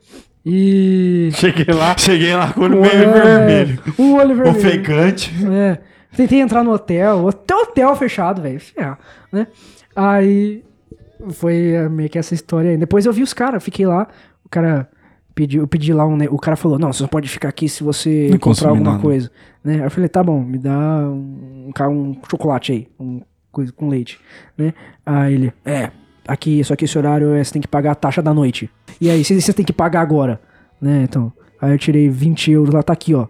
E. Cheguei lá. Cheguei lá com o olho É, meio vermelho. O olho vermelho. Ofegante. É. Tentei entrar no hotel, até hotel fechado, velho. ferrar, né? Aí foi é, meio que essa história aí. Depois eu vi os caras, fiquei lá, o cara pediu, eu pedi lá um, o cara falou: "Não, você não pode ficar aqui se você Não comprar alguma nada. coisa", né? Aí eu falei: "Tá bom, me dá um, um, um chocolate aí, um coisa com leite", né? Aí ele: "É, aqui, só que esse horário é, você tem que pagar a taxa da noite". E aí, se você tem que pagar agora? né? Então, aí eu tirei 20 euros lá, tá aqui, ó.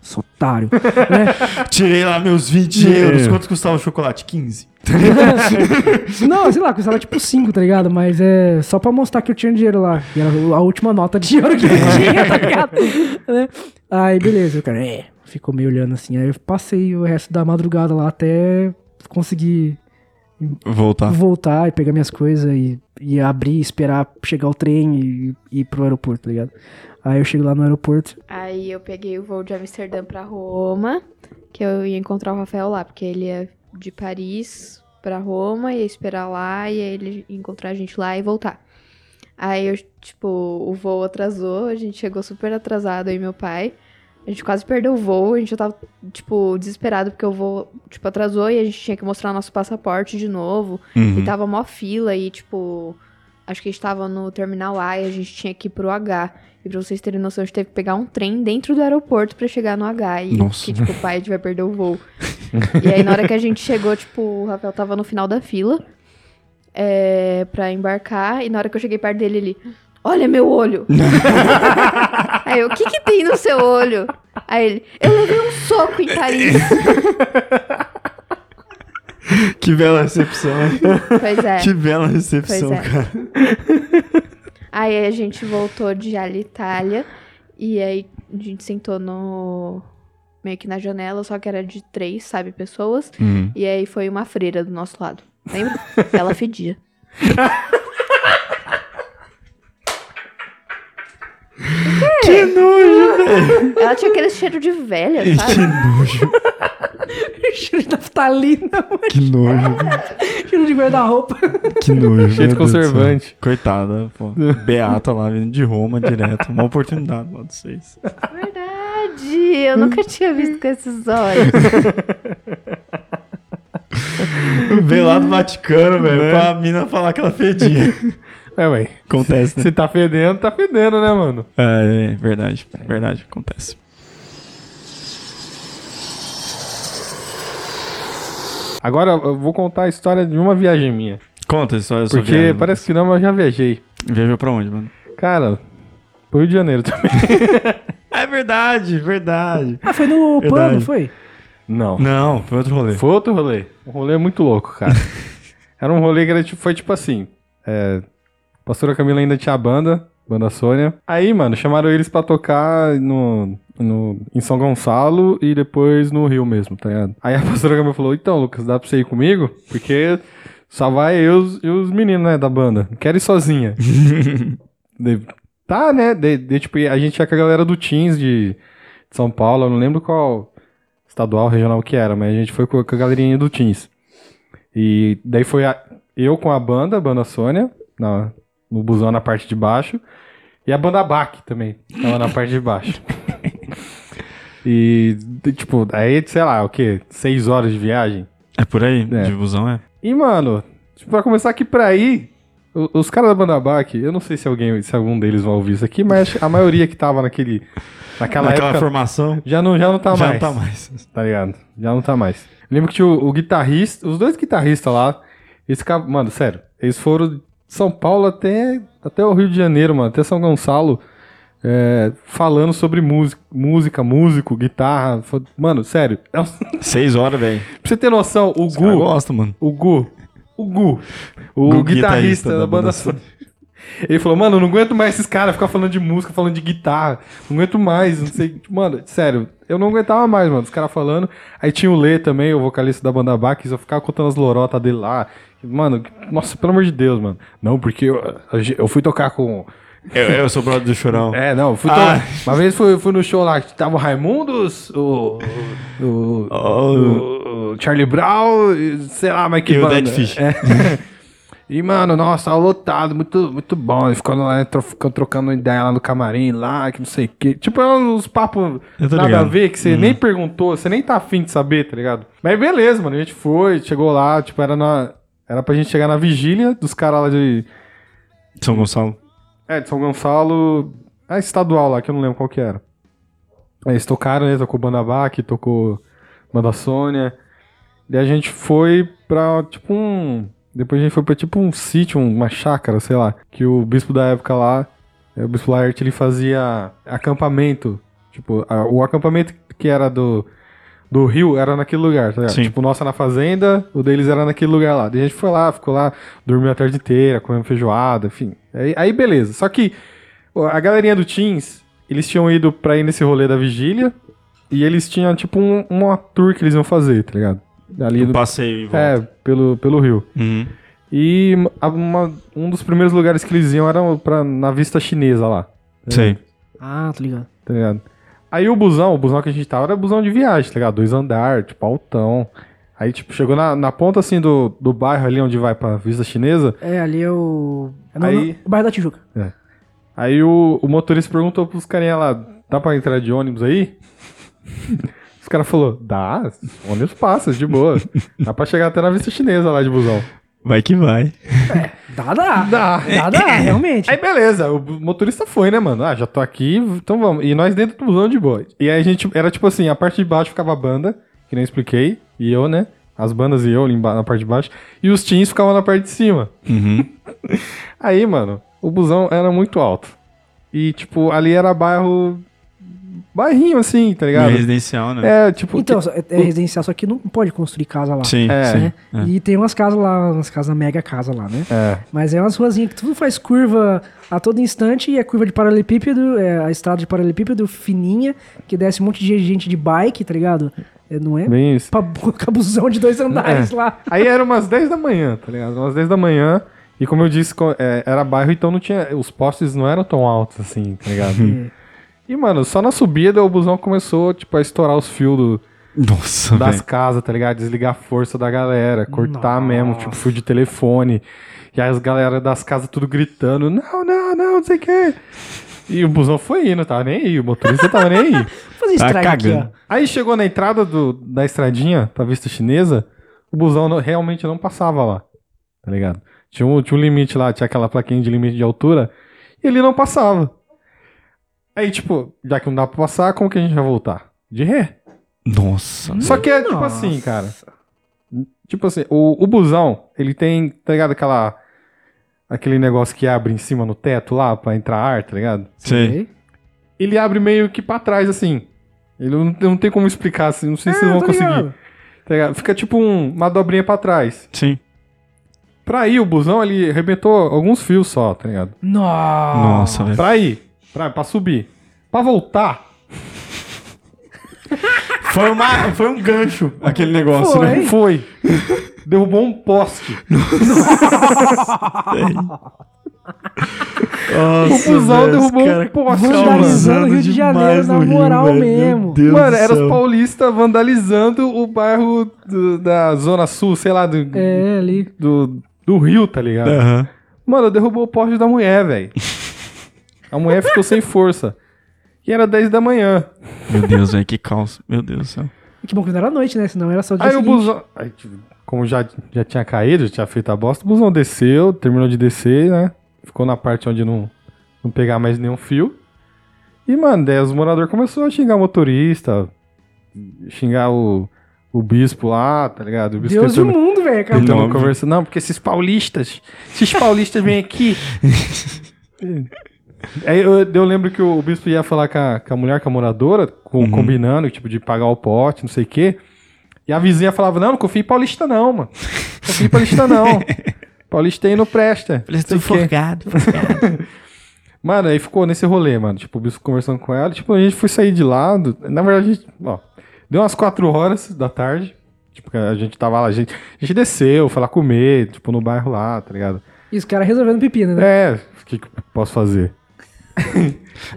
Sou otário, né? Tirei lá meus 20 euros. Quanto custava o chocolate? 15. Não, sei lá, custava tipo 5, tá ligado? Mas é só pra mostrar que eu tinha dinheiro lá. E era a última nota de dinheiro que eu tinha, tá ligado? Né? Aí, beleza, o cara, é, ficou meio olhando assim. Aí eu passei o resto da madrugada lá até conseguir Voltar. voltar e pegar minhas coisas e, e abrir, esperar chegar o trem e, e ir pro aeroporto, tá ligado? Aí eu chego lá no aeroporto. Aí eu peguei o voo de Amsterdã pra Roma, que eu ia encontrar o Rafael lá, porque ele ia de Paris pra Roma, ia esperar lá, e aí ele ia encontrar a gente lá e voltar. Aí eu, tipo, o voo atrasou, a gente chegou super atrasado aí meu pai. A gente quase perdeu o voo, a gente já tava, tipo, desesperado porque o voo, tipo, atrasou e a gente tinha que mostrar nosso passaporte de novo. Uhum. E tava mó fila e, tipo, acho que a gente tava no terminal A e a gente tinha que ir pro H. E pra vocês terem noção, a gente teve que pegar um trem dentro do aeroporto pra chegar no H. E Nossa. que, tipo, o pai a gente vai perder o voo. e aí, na hora que a gente chegou, tipo, o Rafael tava no final da fila é, pra embarcar. E na hora que eu cheguei perto dele, ele... Olha meu olho! aí eu, o que que tem no seu olho? Aí ele, eu levei um soco em Paris. Que bela recepção. pois é. Que bela recepção, é. cara. Aí a gente voltou de Alitalia e aí a gente sentou no meio que na janela, só que era de três, sabe, pessoas. Uhum. E aí foi uma freira do nosso lado. Lembra? Ela fedia. Que nojo, velho. Ela tinha aquele cheiro de velha, Que sabe? nojo. Cheiro de naftalina, Que nojo. cheiro de guarda-roupa. Que nojo. Cheio de conservante. Coitada, pô. Beata lá, vindo de Roma direto. Uma oportunidade lá de vocês. Verdade! Eu nunca tinha visto com esses olhos. Veio lá do Vaticano, velho, pra mina falar que ela fedia. É, ué. Acontece, né? Se tá fedendo, tá fedendo, né, mano? É, é verdade. Verdade, acontece. Agora eu vou contar a história de uma viagem minha. Conta a história Porque viagem, parece que não, mas eu já viajei. Viajou pra onde, mano? Cara, pro Rio de Janeiro também. É verdade, verdade. Ah, foi no Verdade. pano, foi? Não. Não, foi outro rolê. Foi outro rolê. Um rolê muito louco, cara. era um rolê que era, tipo- foi tipo assim. É, pastora Camila ainda tinha a banda, banda Sônia. Aí, mano, chamaram eles pra tocar no, no, em São Gonçalo e depois no Rio mesmo, tá ligado? Aí a pastora Camila falou: Então, Lucas, dá pra você ir comigo? Porque só vai eu os- e os meninos, né, da banda. Não quero ir sozinha. De- tá, né? De, de, tipo, a gente ia com a galera do Teams de, de São Paulo, eu não lembro qual estadual, regional que era, mas a gente foi com, com a galerinha do Teams. E daí foi a- eu com a banda, a banda Sônia, na, no busão na parte de baixo, e a banda Bac também, tava na parte de baixo. e, tipo, aí, sei lá, o quê? Seis horas de viagem? É por aí? É. De busão, é? E, mano, tipo, pra começar aqui pra aí, o- os caras da banda Bac, eu não sei se alguém, se algum deles vai ouvir isso aqui, mas a maioria que tava naquele, naquela Naquela época, formação. já não, já não tá já mais. não tá mais. Tá ligado? Já não tá mais. Lembro que tinha o, o guitarrista, os dois guitarristas lá, eles ficavam, mano, sério, eles foram São Paulo até, até o Rio de Janeiro, mano, até São Gonçalo, é, falando sobre música, música, músico, guitarra. Mano, sério, pra Seis horas, velho. você ter noção, o Os Gu, gostam, mano. o Gu, o Gu, o Gu, guitarrista, da, banda Sônia. Ele falou, mano, eu não aguento mais esses caras ficar falando de música, falando de guitarra. Não aguento mais, não sei. Mano, sério, eu não aguentava mais, mano. Os caras falando. Aí tinha o Lê também, o vocalista da banda Bax, eu ficava contando as lorotas dele lá. Mano, nossa, pelo amor de Deus, mano. Não, porque eu, eu fui tocar com. Eu, eu sou brother do Chorão. É, não, fui Ah. to... Uma vez fui, fui no show lá, que tava o Raimundos, o. O, o, o- o Charlie Brown, sei lá, mas que E o banda. Dead Fish. É. E, mano, nossa, lotado, muito, muito bom. Ele ficou lá, tro- ficou trocando ideia lá no camarim, lá, que não sei o quê. Tipo, é uns papos nada ligado. a ver, que você nem perguntou, você nem tá afim de saber, tá ligado? Mas beleza, mano, a gente foi, chegou lá, tipo, era na... Era pra gente chegar na vigília dos caras lá de... São Gonçalo. É, de São Gonçalo. É estadual lá, que eu não lembro qual que era. Eles tocaram, né? Tocou Banda Bac, tocou Banda Sônia. Daí a gente foi pra, tipo, um. Depois a gente foi pra, tipo, um sítio, uma chácara, sei lá. Que o bispo da época lá O Bispo Laerte, ele fazia acampamento. Tipo, a- o acampamento que era do, do Rio era naquele lugar, tá ligado? Sim. Tipo, o nosso na fazenda, o deles era naquele lugar lá. Daí a gente foi lá, ficou lá, dormiu a tarde inteira, comendo feijoada, enfim. Aí, aí beleza. Só que a galerinha do Teams, eles tinham ido pra ir nesse rolê da vigília e eles tinham, tipo, um, uma tour que eles iam fazer, tá ligado? Ali Um no, passeio em volta. é, pelo, pelo Rio. Uhum. E a- uma- um dos primeiros lugares que eles iam era pra, na vista chinesa lá. Sei. Ah, tô ligado. Tá ligado? Aí o busão, o busão que a gente tava era busão de viagem, tá ligado? Dois andar, tipo, altão. Aí, tipo, chegou na, na ponta, assim, do, do bairro ali onde vai pra vista chinesa. É, ali é o. É no, Aí- no bairro da Tijuca. Aí o, o motorista perguntou pros carinha lá, dá pra entrar de ônibus aí? Os caras falaram, dá, ônibus passa, de boa. Dá pra chegar até na vista chinesa lá de busão. Vai que vai. Dá, dá. Dá. Dá, dá, realmente. Aí beleza, o motorista foi, né, mano? Ah, já tô aqui, então vamos. E nós dentro do busão de boa. E aí a gente, era tipo assim, a parte de baixo ficava a banda, que nem expliquei, e eu, né? As bandas e eu na parte de baixo. E os teens ficavam na parte de cima. Uhum. Aí, mano, o busão era muito alto. E, tipo, ali era bairro. Bairrinho assim, tá ligado? Residencial, né? É, tipo. Então, é, é residencial, só que não pode construir casa lá. Sim. É. né? é. E tem umas casas lá, umas casas mega casa lá, né? É. Mas é umas ruazinhas que tudo faz curva a todo instante e é curva de paralelepípedo, é a estrada de paralelepípedo fininha, que desce um monte de gente de bike, tá ligado? É, não é? Bem isso. Cabuzão de dois andares É. lá. Aí era umas 10 da manhã, tá ligado? Umas 10 da manhã. E como eu disse, é, era bairro, então não tinha. Os postes não eram tão altos assim, tá ligado? E, mano, só na subida o busão começou, tipo, a estourar os fios do- Nossa, das casas, tá ligado? Desligar a força da galera, cortar Nossa. mesmo, tipo, fio de telefone. E aí as galera das casas tudo gritando, não, não, não, não sei o quê. E o busão foi indo, tava nem aí, o motorista tava nem aí. Fazer Tá aqui, cagando. Aí chegou na entrada do, da estradinha pra vista chinesa, o busão não- realmente não passava lá, tá ligado? Tinha um, tinha um limite lá, tinha aquela plaquinha de limite de altura, e ele não passava. Aí, tipo, já que não dá pra passar, como que a gente vai voltar? De ré. Nossa. Só que é tipo Nossa. assim, cara. Tipo assim, o, o busão, ele tem, tá ligado? Aquela. Aquele negócio que abre em cima no teto lá pra entrar ar, tá ligado? Sei. Ele abre meio que pra trás, assim. Ele não, não tem como explicar, assim, não sei se É, vocês vão tô conseguir. ligado. Tá ligado? Fica tipo um- uma dobrinha pra trás. Sim. Pra ir, o busão, ele arrebentou alguns fios só, tá ligado? Nossa. Nossa, velho. Pra ir, pra, pra subir. Pra voltar, Foi, uma, foi um gancho aquele negócio, Foi. né? foi. Derrubou um poste. Nossa, O busão derrubou um poste, Vandalizando o Rio de Janeiro na moral velho. mesmo. Meu Deus Mano, era os paulistas vandalizando o bairro do- da Zona Sul, sei lá, do, É, ali. do, do Rio, tá ligado? Aham. Mano, derrubou o poste da mulher, velho. A mulher ficou sem força. E era 10 da manhã. Meu Deus, velho, que caos. Meu Deus do céu. Que bom que não era noite, né? Senão era só o dia Aí o seguinte. busão. Aí, tipo, como já, já tinha caído, já tinha feito a bosta, o busão desceu, terminou de descer, né? Ficou na parte onde não, não pegar mais nenhum fio. E, mano, daí os moradores começaram a xingar o motorista, xingar o, o bispo lá, tá ligado? O bispo Deus do mundo, velho. cara. Tentando Óbvio. conversar. Não, porque esses paulistas, esses paulistas vêm aqui. Aí eu, eu lembro que o bispo ia falar com a, com a mulher, com a moradora, com- combinando, tipo, de pagar o pote, não sei o quê. E a vizinha falava, não, não confia em paulista não, mano. Não confia em paulista não. paulista aí não presta. não sei o quê. forgado. Mano, aí ficou nesse rolê, mano. Tipo, o bispo conversando com ela. Tipo, a gente foi sair de lá. do- Na verdade, a gente, ó, deu umas 4 horas da tarde. Tipo, a gente tava lá, a gente, a gente desceu, foi lá comer, tipo, no bairro lá, tá ligado? E os caras resolvendo pepino, né? É, o que, que eu posso fazer?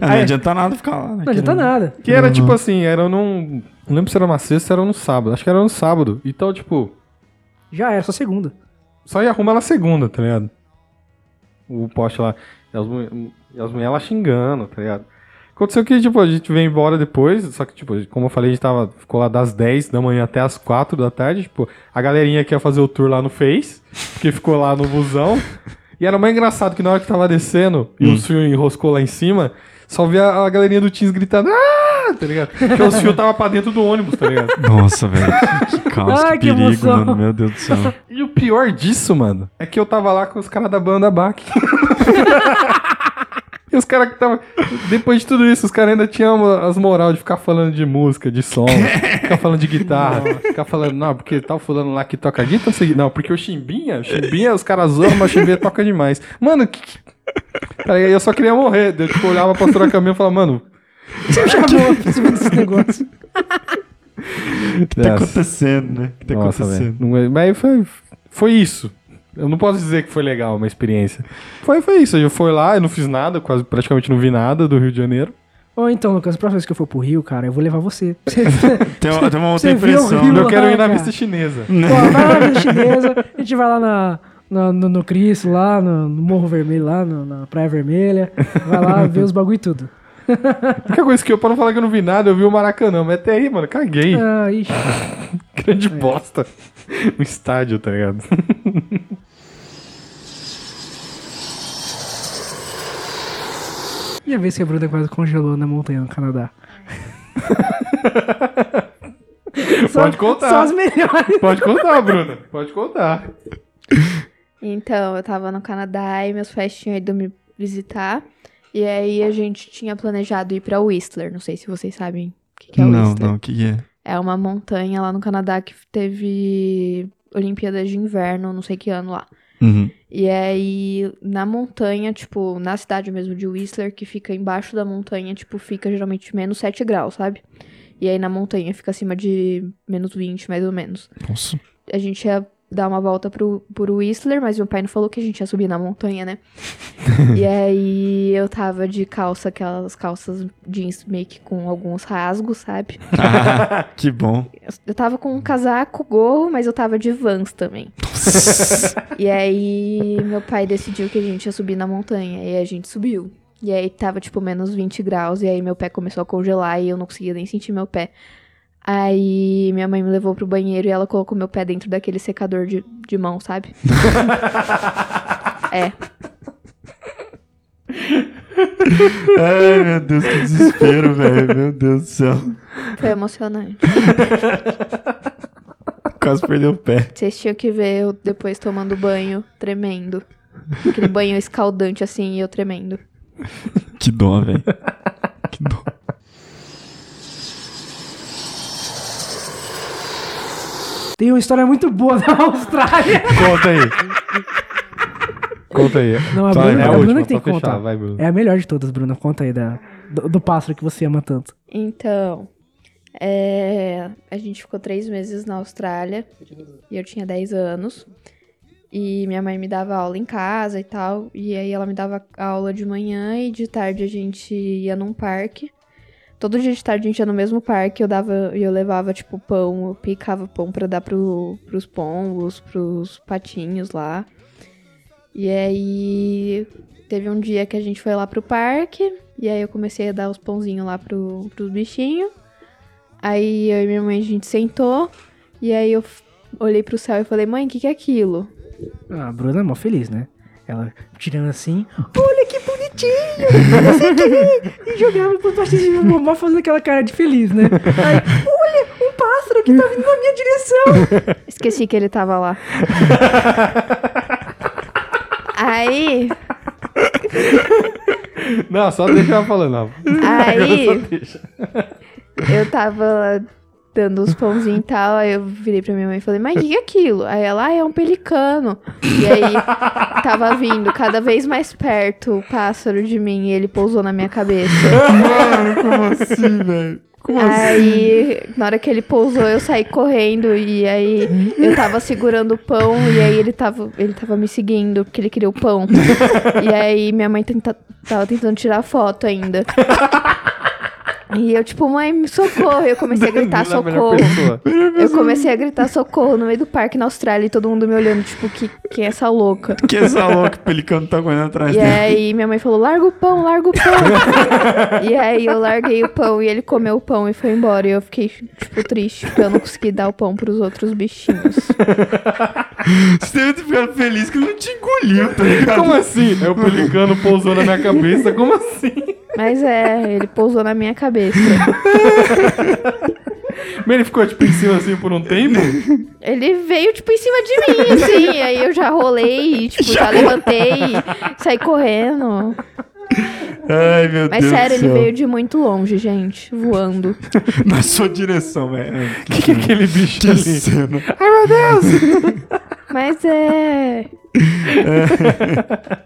Ah, não adianta nada ficar lá. né? Não adianta nada. Que era tipo assim, era num. Não lembro se era uma sexta, era no sábado. Acho que era no sábado. Então, tipo, Já era, só segunda. só ia arrumar na segunda, tá ligado? O poste lá. E as, e as mulheres lá xingando, tá ligado? Aconteceu que, tipo, a gente veio embora depois, só que, tipo, como eu falei, a gente tava, ficou lá das 10 da manhã até as 4 da tarde, tipo, a galerinha que ia fazer o tour lá não fez, porque ficou lá no busão. E era mais engraçado que na hora que tava descendo e os fios enroscou lá em cima, só via a galerinha do Teams gritando, ah! Tá ligado? Porque os fios tava pra dentro do ônibus, tá ligado? Nossa, velho. Que caos, Ai, que que perigo, emoção. mano. Meu Deus do céu. E o pior disso, mano, é que eu tava lá com os caras da banda Bach. E os caras que estavam. Depois de tudo isso, os caras ainda tinham as moral de ficar falando de música, de som, ficar falando de guitarra, ficar falando, não, porque tal fulano lá que toca guitarra, não sei. Não, porque o Chimbinha, o Chimbinha, os caras zoam, mas o Chimbinha toca demais. Mano, que. que- Cara, eu só queria morrer. Eu tipo, olhava pra pastora Camila e falava, mano. Já vou participando desse negócio. O que tá acontecendo, né? O que tá Nossa, acontecendo? Não é- Mas foi, foi isso. Eu não posso dizer que foi legal uma experiência. Foi, foi isso. Eu fui lá, eu não fiz nada, quase praticamente não vi nada do Rio de Janeiro. Ou então, Lucas, a próxima vez que eu for pro Rio, cara, eu vou levar você. Tem uma, tem uma outra impressão. Rio? Eu quero ir na cara. vista chinesa. Pô, vai lá na chinesa, a gente vai lá na, na- no, no Cristo, lá no, no Morro Vermelho, lá no- na Praia Vermelha. Vai lá ver os bagulho e tudo. A única coisa que eu, pra não falar que eu não vi nada, eu vi o Maracanã. Mas até aí, mano, caguei. Ah, ixi. Grande bosta. No estádio, tá ligado? E a vez que a Bruna quase congelou na montanha no Canadá. Só- Pode contar. Só as melhores. Pode contar, Bruna. Pode contar. Então, eu tava no Canadá e meus pais tinham ido me visitar. E aí a gente tinha planejado ir pra Whistler. Não sei se vocês sabem o que, que é Não, Whistler. não, o que que é? É uma montanha lá no Canadá que teve Olimpíadas de Inverno, não sei que ano lá. Uhum. E aí, na montanha, tipo, na cidade mesmo de Whistler, que fica embaixo da montanha, tipo, fica geralmente menos 7 graus, sabe? E aí na montanha fica acima de menos 20, mais ou menos. Nossa. A gente ia dar uma volta pro, pro Whistler, mas meu pai não falou que a gente ia subir na montanha, né? e aí eu tava de calça, aquelas calças jeans meio que com alguns rasgos, sabe? Ah, que bom. Eu tava com um casaco, gorro, mas eu tava de Vans também. E aí, meu pai decidiu que a gente ia subir na montanha. E a gente subiu. E aí tava, tipo, menos 20 graus. E aí meu pé começou a congelar e eu não conseguia nem sentir meu pé. Aí minha mãe me levou pro banheiro e ela colocou meu pé dentro daquele secador de, de mão, sabe? é. Ai, meu Deus, que desespero, velho. Meu Deus do céu. Foi emocionante. Quase perdeu o pé. Vocês tinham que ver eu depois tomando banho, tremendo. Aquele banho escaldante assim e eu tremendo. Que dó, velho. Que dó. Tem uma história muito boa da Austrália. Conta aí. Conta aí. Não, a Bruna, é a a Bruna que tem que fechar. contar. Vai. É a melhor de todas, Bruna. Conta aí da, do, do pássaro que você ama tanto. Então, é, a gente ficou três meses na Austrália e eu tinha 10 anos. E minha mãe me dava aula em casa e tal. E aí ela me dava aula de manhã e de tarde a gente ia num parque. Todo dia de tarde a gente ia no mesmo parque, eu dava e eu levava tipo pão, eu picava pão pra dar pro, pros pombos, pros patinhos lá. E aí teve um dia que a gente foi lá pro parque, e aí eu comecei a dar os pãozinhos lá pro, pros bichinhos. Aí eu e minha mãe a gente sentou, e aí eu olhei pro céu e falei, mãe, o que, que é aquilo? Ah, a Bruna é mó feliz, né? Ela tirando assim, olha que bonitinho! Não sei o que! E jogava pro pastinho de mamãe fazendo aquela cara de feliz, né? Aí, olha, um pássaro que tá vindo na minha direção! Esqueci que ele tava lá. aí, Não, só deixa ela falando. Aí Só deixa. eu tava dando os pãozinhos e tal, aí eu virei pra minha mãe e falei, mas o que, é aquilo? Aí ela, ah, é um pelicano. E aí tava vindo cada vez mais perto o pássaro de mim e ele pousou na minha cabeça. Mano, como assim, velho? Como assim? Aí, na hora que ele pousou, eu saí correndo e aí eu tava segurando o pão e aí ele tava, ele tava me seguindo porque ele queria o pão. E aí minha mãe tenta, tava tentando tirar foto ainda. E eu, tipo, mãe, me socorro. E eu comecei a gritar é socorro. Eu comecei a gritar socorro no meio do parque na Austrália e todo mundo me olhando, tipo, que, quem é essa louca? Que essa louca, o pelicano tá correndo atrás E dele. aí minha mãe falou, larga o pão, larga o pão. e aí eu larguei o pão e ele comeu o pão e foi embora. E eu fiquei, tipo, triste, porque eu não consegui dar o pão pros outros bichinhos. Você deve ter ficado feliz que ele não te engoliu, tá ligado? Como assim? É o pelicano pousou na minha cabeça. Como assim? Mas é, ele pousou na minha cabeça. Mas ele ficou tipo em cima assim por um tempo? Ele veio, tipo, em cima de mim, assim. aí eu já rolei, e, tipo, já levantei e saí correndo. Ai, meu Mas Deus sério, do ele veio de muito longe, gente, voando. Na sua direção, velho. Que que é aquele bicho Que ali? cena. Mas é.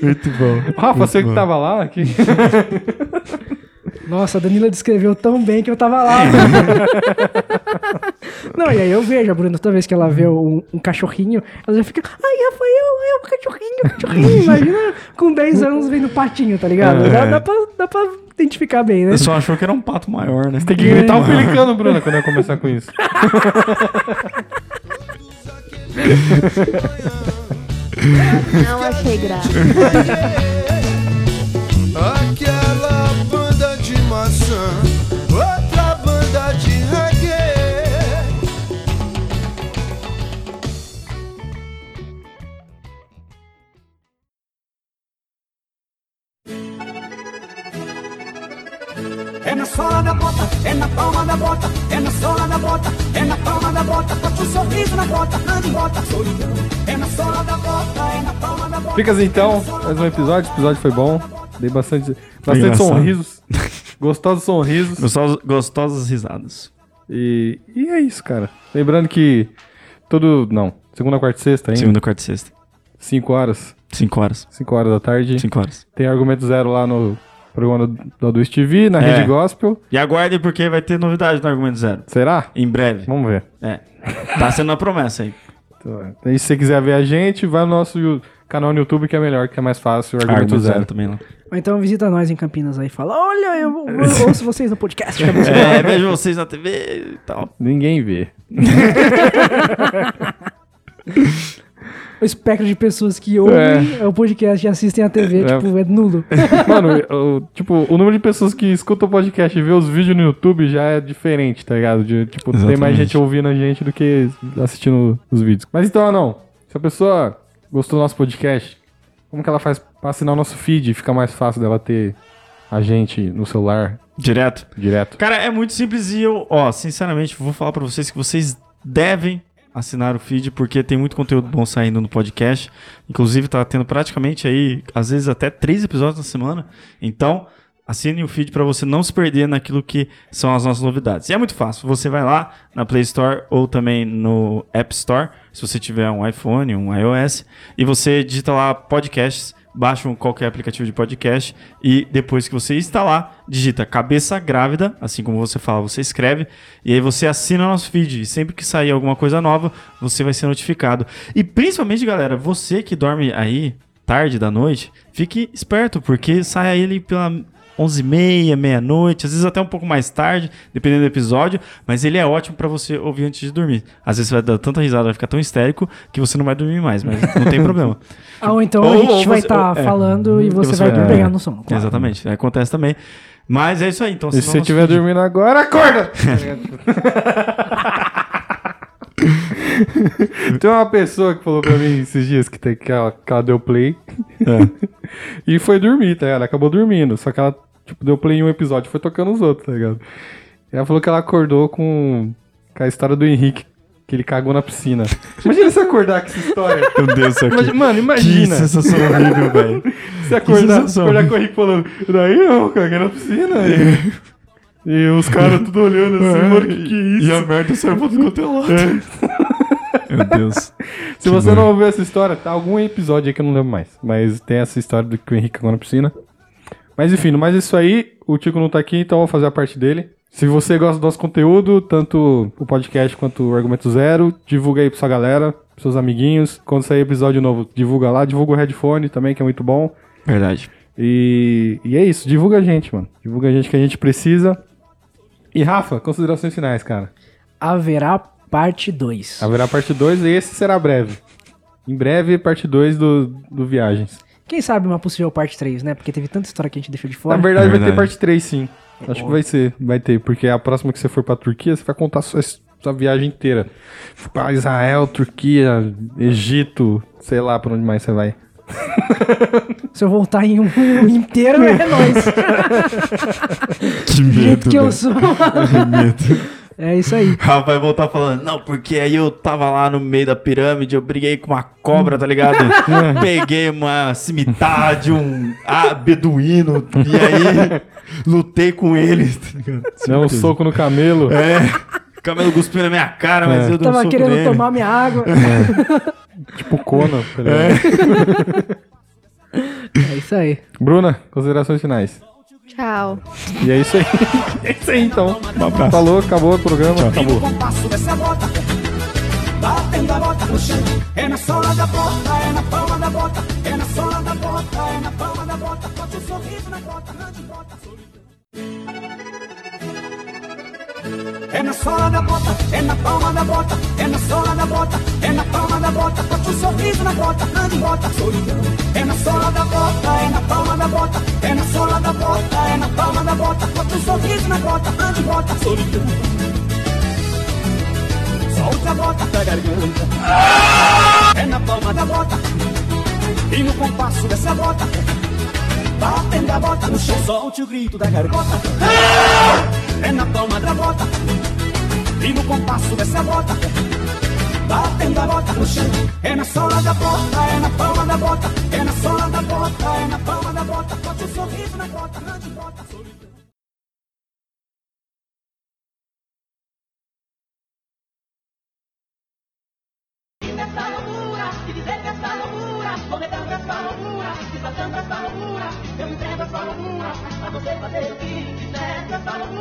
Muito bom. Rafa, Muito você que bom. tava lá? aqui. Nossa, a Danila descreveu tão bem que eu tava lá. Não, e aí eu vejo a Bruna, toda vez que ela vê um, um cachorrinho, ela já fica, ai, Rafael, é um cachorrinho, cachorrinho. Imagina com 10 anos vendo patinho, tá ligado? É. Dá, dá, pra, dá pra identificar bem, né? Eu só achou que era um pato maior, né? Tem que gritar um pelicano, Bruna, quando eu começar com isso. Não achei graça. Aquela É na sola da bota, é na palma da bota, é na sola da bota, é na palma da bota, bote um sorriso na bota, ande bota, solidão. É na sola da bota, é na palma da bota. Ficas então, mais um episódio. O episódio foi bom. Dei bastante, bastante sorrisos. Gostosos sorrisos. Gostosas, gostosas risadas. E, e é isso, cara. Lembrando que todo. Não, segunda, quarta e sexta ainda. Segunda, quarta e sexta. 5 horas. Cinco horas. 5 horas da tarde. Cinco horas. Tem argumento zero lá no programa do, do TV, na É. Rede Gospel. E aguarde porque vai ter novidade no Argumento Zero. Será? Em breve. Vamos ver. É. Tá sendo a promessa aí. Então, e se você quiser ver a gente, vai no nosso canal no YouTube, que é melhor, que é mais fácil. Argumento, Argumento zero. Zero também lá. Ou então visita nós em Campinas aí e fala, olha, eu, eu ouço vocês no podcast. que é É, vejo vocês na TV e tal. Ninguém vê. O espectro de pessoas que ouvem o podcast e assistem a TV, É. tipo, é nulo. Mano, o, tipo, o número de pessoas que escutam o podcast e vê os vídeos no YouTube já é diferente, tá ligado? De, tipo, tem mais Exatamente. gente ouvindo a gente do que assistindo os vídeos. Mas então, não. Se a pessoa gostou do nosso podcast, como que ela faz pra assinar o nosso feed? Fica mais fácil dela ter a gente no celular Direto. direto. Cara, é muito simples e eu, ó, sinceramente, vou falar pra vocês que vocês devem assinar o feed porque tem muito conteúdo bom saindo no podcast. Inclusive tá tendo praticamente aí, às vezes até três episódios na semana. Então, assine o feed pra você não se perder naquilo que são as nossas novidades. E é muito fácil. Você vai lá na Play Store ou também no App Store, se você tiver um iPhone, um iOS, e você digita lá podcasts baixa um qualquer aplicativo de podcast e depois que você instalar, digita cabeça grávida, assim como você fala, você escreve, e aí você assina nosso feed. E sempre que sair alguma coisa nova, você vai ser notificado. E principalmente, galera, você que dorme aí tarde da noite, fique esperto, porque sai ele pela 11h30, meia-noite, às vezes até um pouco mais tarde, dependendo do episódio, mas ele é ótimo pra você ouvir antes de dormir. Às vezes você vai dar tanta risada, vai ficar tão histérico que você não vai dormir mais, mas não tem problema. Ah, ou então Ou- a gente ou vai estar ou- é. falando e você, você vai vai- pegar é. no sono. claro. Exatamente, acontece também. Mas é isso aí, então. E se você estiver dormindo agora, acorda! Tem uma pessoa que falou pra mim esses dias que, tem, que, ela, que ela deu play e foi dormir, tá ligado? Ela acabou dormindo, só que ela tipo, deu play em um episódio e foi tocando os outros, tá ligado? E ela falou que ela acordou com, com a história do Henrique, que ele cagou na piscina. Imagina se acordar com essa história. Meu Deus, aqui. Imagina- mano, Que imagina. sensação horrível, velho. Você acordar, acordar com o Henrique falando, daí eu caguei na piscina. E, e os caras tudo olhando assim, mano, que que é isso? E a merda saiu pra tudo quanto é lado. Meu Deus. Se Que você bom. não ouviu essa história, tá algum episódio aí que eu não lembro mais. Mas tem essa história do que o Henrique cagou na piscina. Mas enfim, no mais isso aí, o Tico não tá aqui, então eu vou fazer a parte dele. Se você gosta do nosso conteúdo, tanto o podcast quanto o Argumento Zero, divulga aí pra sua galera, pros seus amiguinhos. Quando sair episódio novo, divulga lá, divulga o headphone também, que é muito bom. Verdade. E, e é isso, divulga a gente, mano. Divulga a gente que a gente precisa. E Rafa, considerações finais, cara. Haverá parte 2. Haverá parte 2 e esse será breve. Em breve, parte 2 do, do Viagens. Quem sabe uma possível parte 3, né? Porque teve tanta história que a gente deixou de fora. Na verdade, É vai ter verdade. parte 3, sim. Acho que vai ser, vai ter, porque a próxima que você for pra Turquia, você vai contar sua, sua viagem inteira. Pra Israel, Turquia, Egito, sei lá pra onde mais você vai. Se eu voltar em um inteiro, é nóis. Que Do jeito que eu sou. Que medo. É isso aí. Rafa vai voltar falando, não, porque aí eu tava lá no meio da pirâmide, eu briguei com uma cobra, tá ligado? Peguei uma cimitarra de um ah, beduíno, e aí lutei com eles, tá ligado? Deu um soco no camelo. É, o camelo cuspiu na minha cara, mas É. eu um Tava soco querendo nele. tomar minha água. Tipo Conan. tá ligado? É isso aí. Bruna, considerações finais. Tchau. E é isso aí. É isso aí então. Falou, acabou o programa. No Acabou. batendo a bota no chão. É na sola da bota, é na palma da bota, é na sola da bota, é na palma É na sola da bota, é na palma da bota, é na sola da bota, é na palma da bota. Bote um sorriso na bota, ande bota, solidão. É na sola da bota, é na palma da bota, é na sola da bota, é na palma da bota. Bote um sorriso na bota, ande bota, solidão. Solta a bota da garganta. É na palma da bota. E no compasso dessa bota. Batendo a bota no chão. Solte o grito da garganta. É na palma da bota. E no compasso dessa bota. Batendo a bota no chão. É na sola da bota. É na palma da bota. É na sola da bota. É na palma da bota. Bote um sorriso na bota. Ande bota. Solidão. nessa loucura, e dizer que essa loucura, cometendo essa loucura, disfarçando essa loucura, eu entrego essa loucura, pra você fazer o que quiser essa loucura.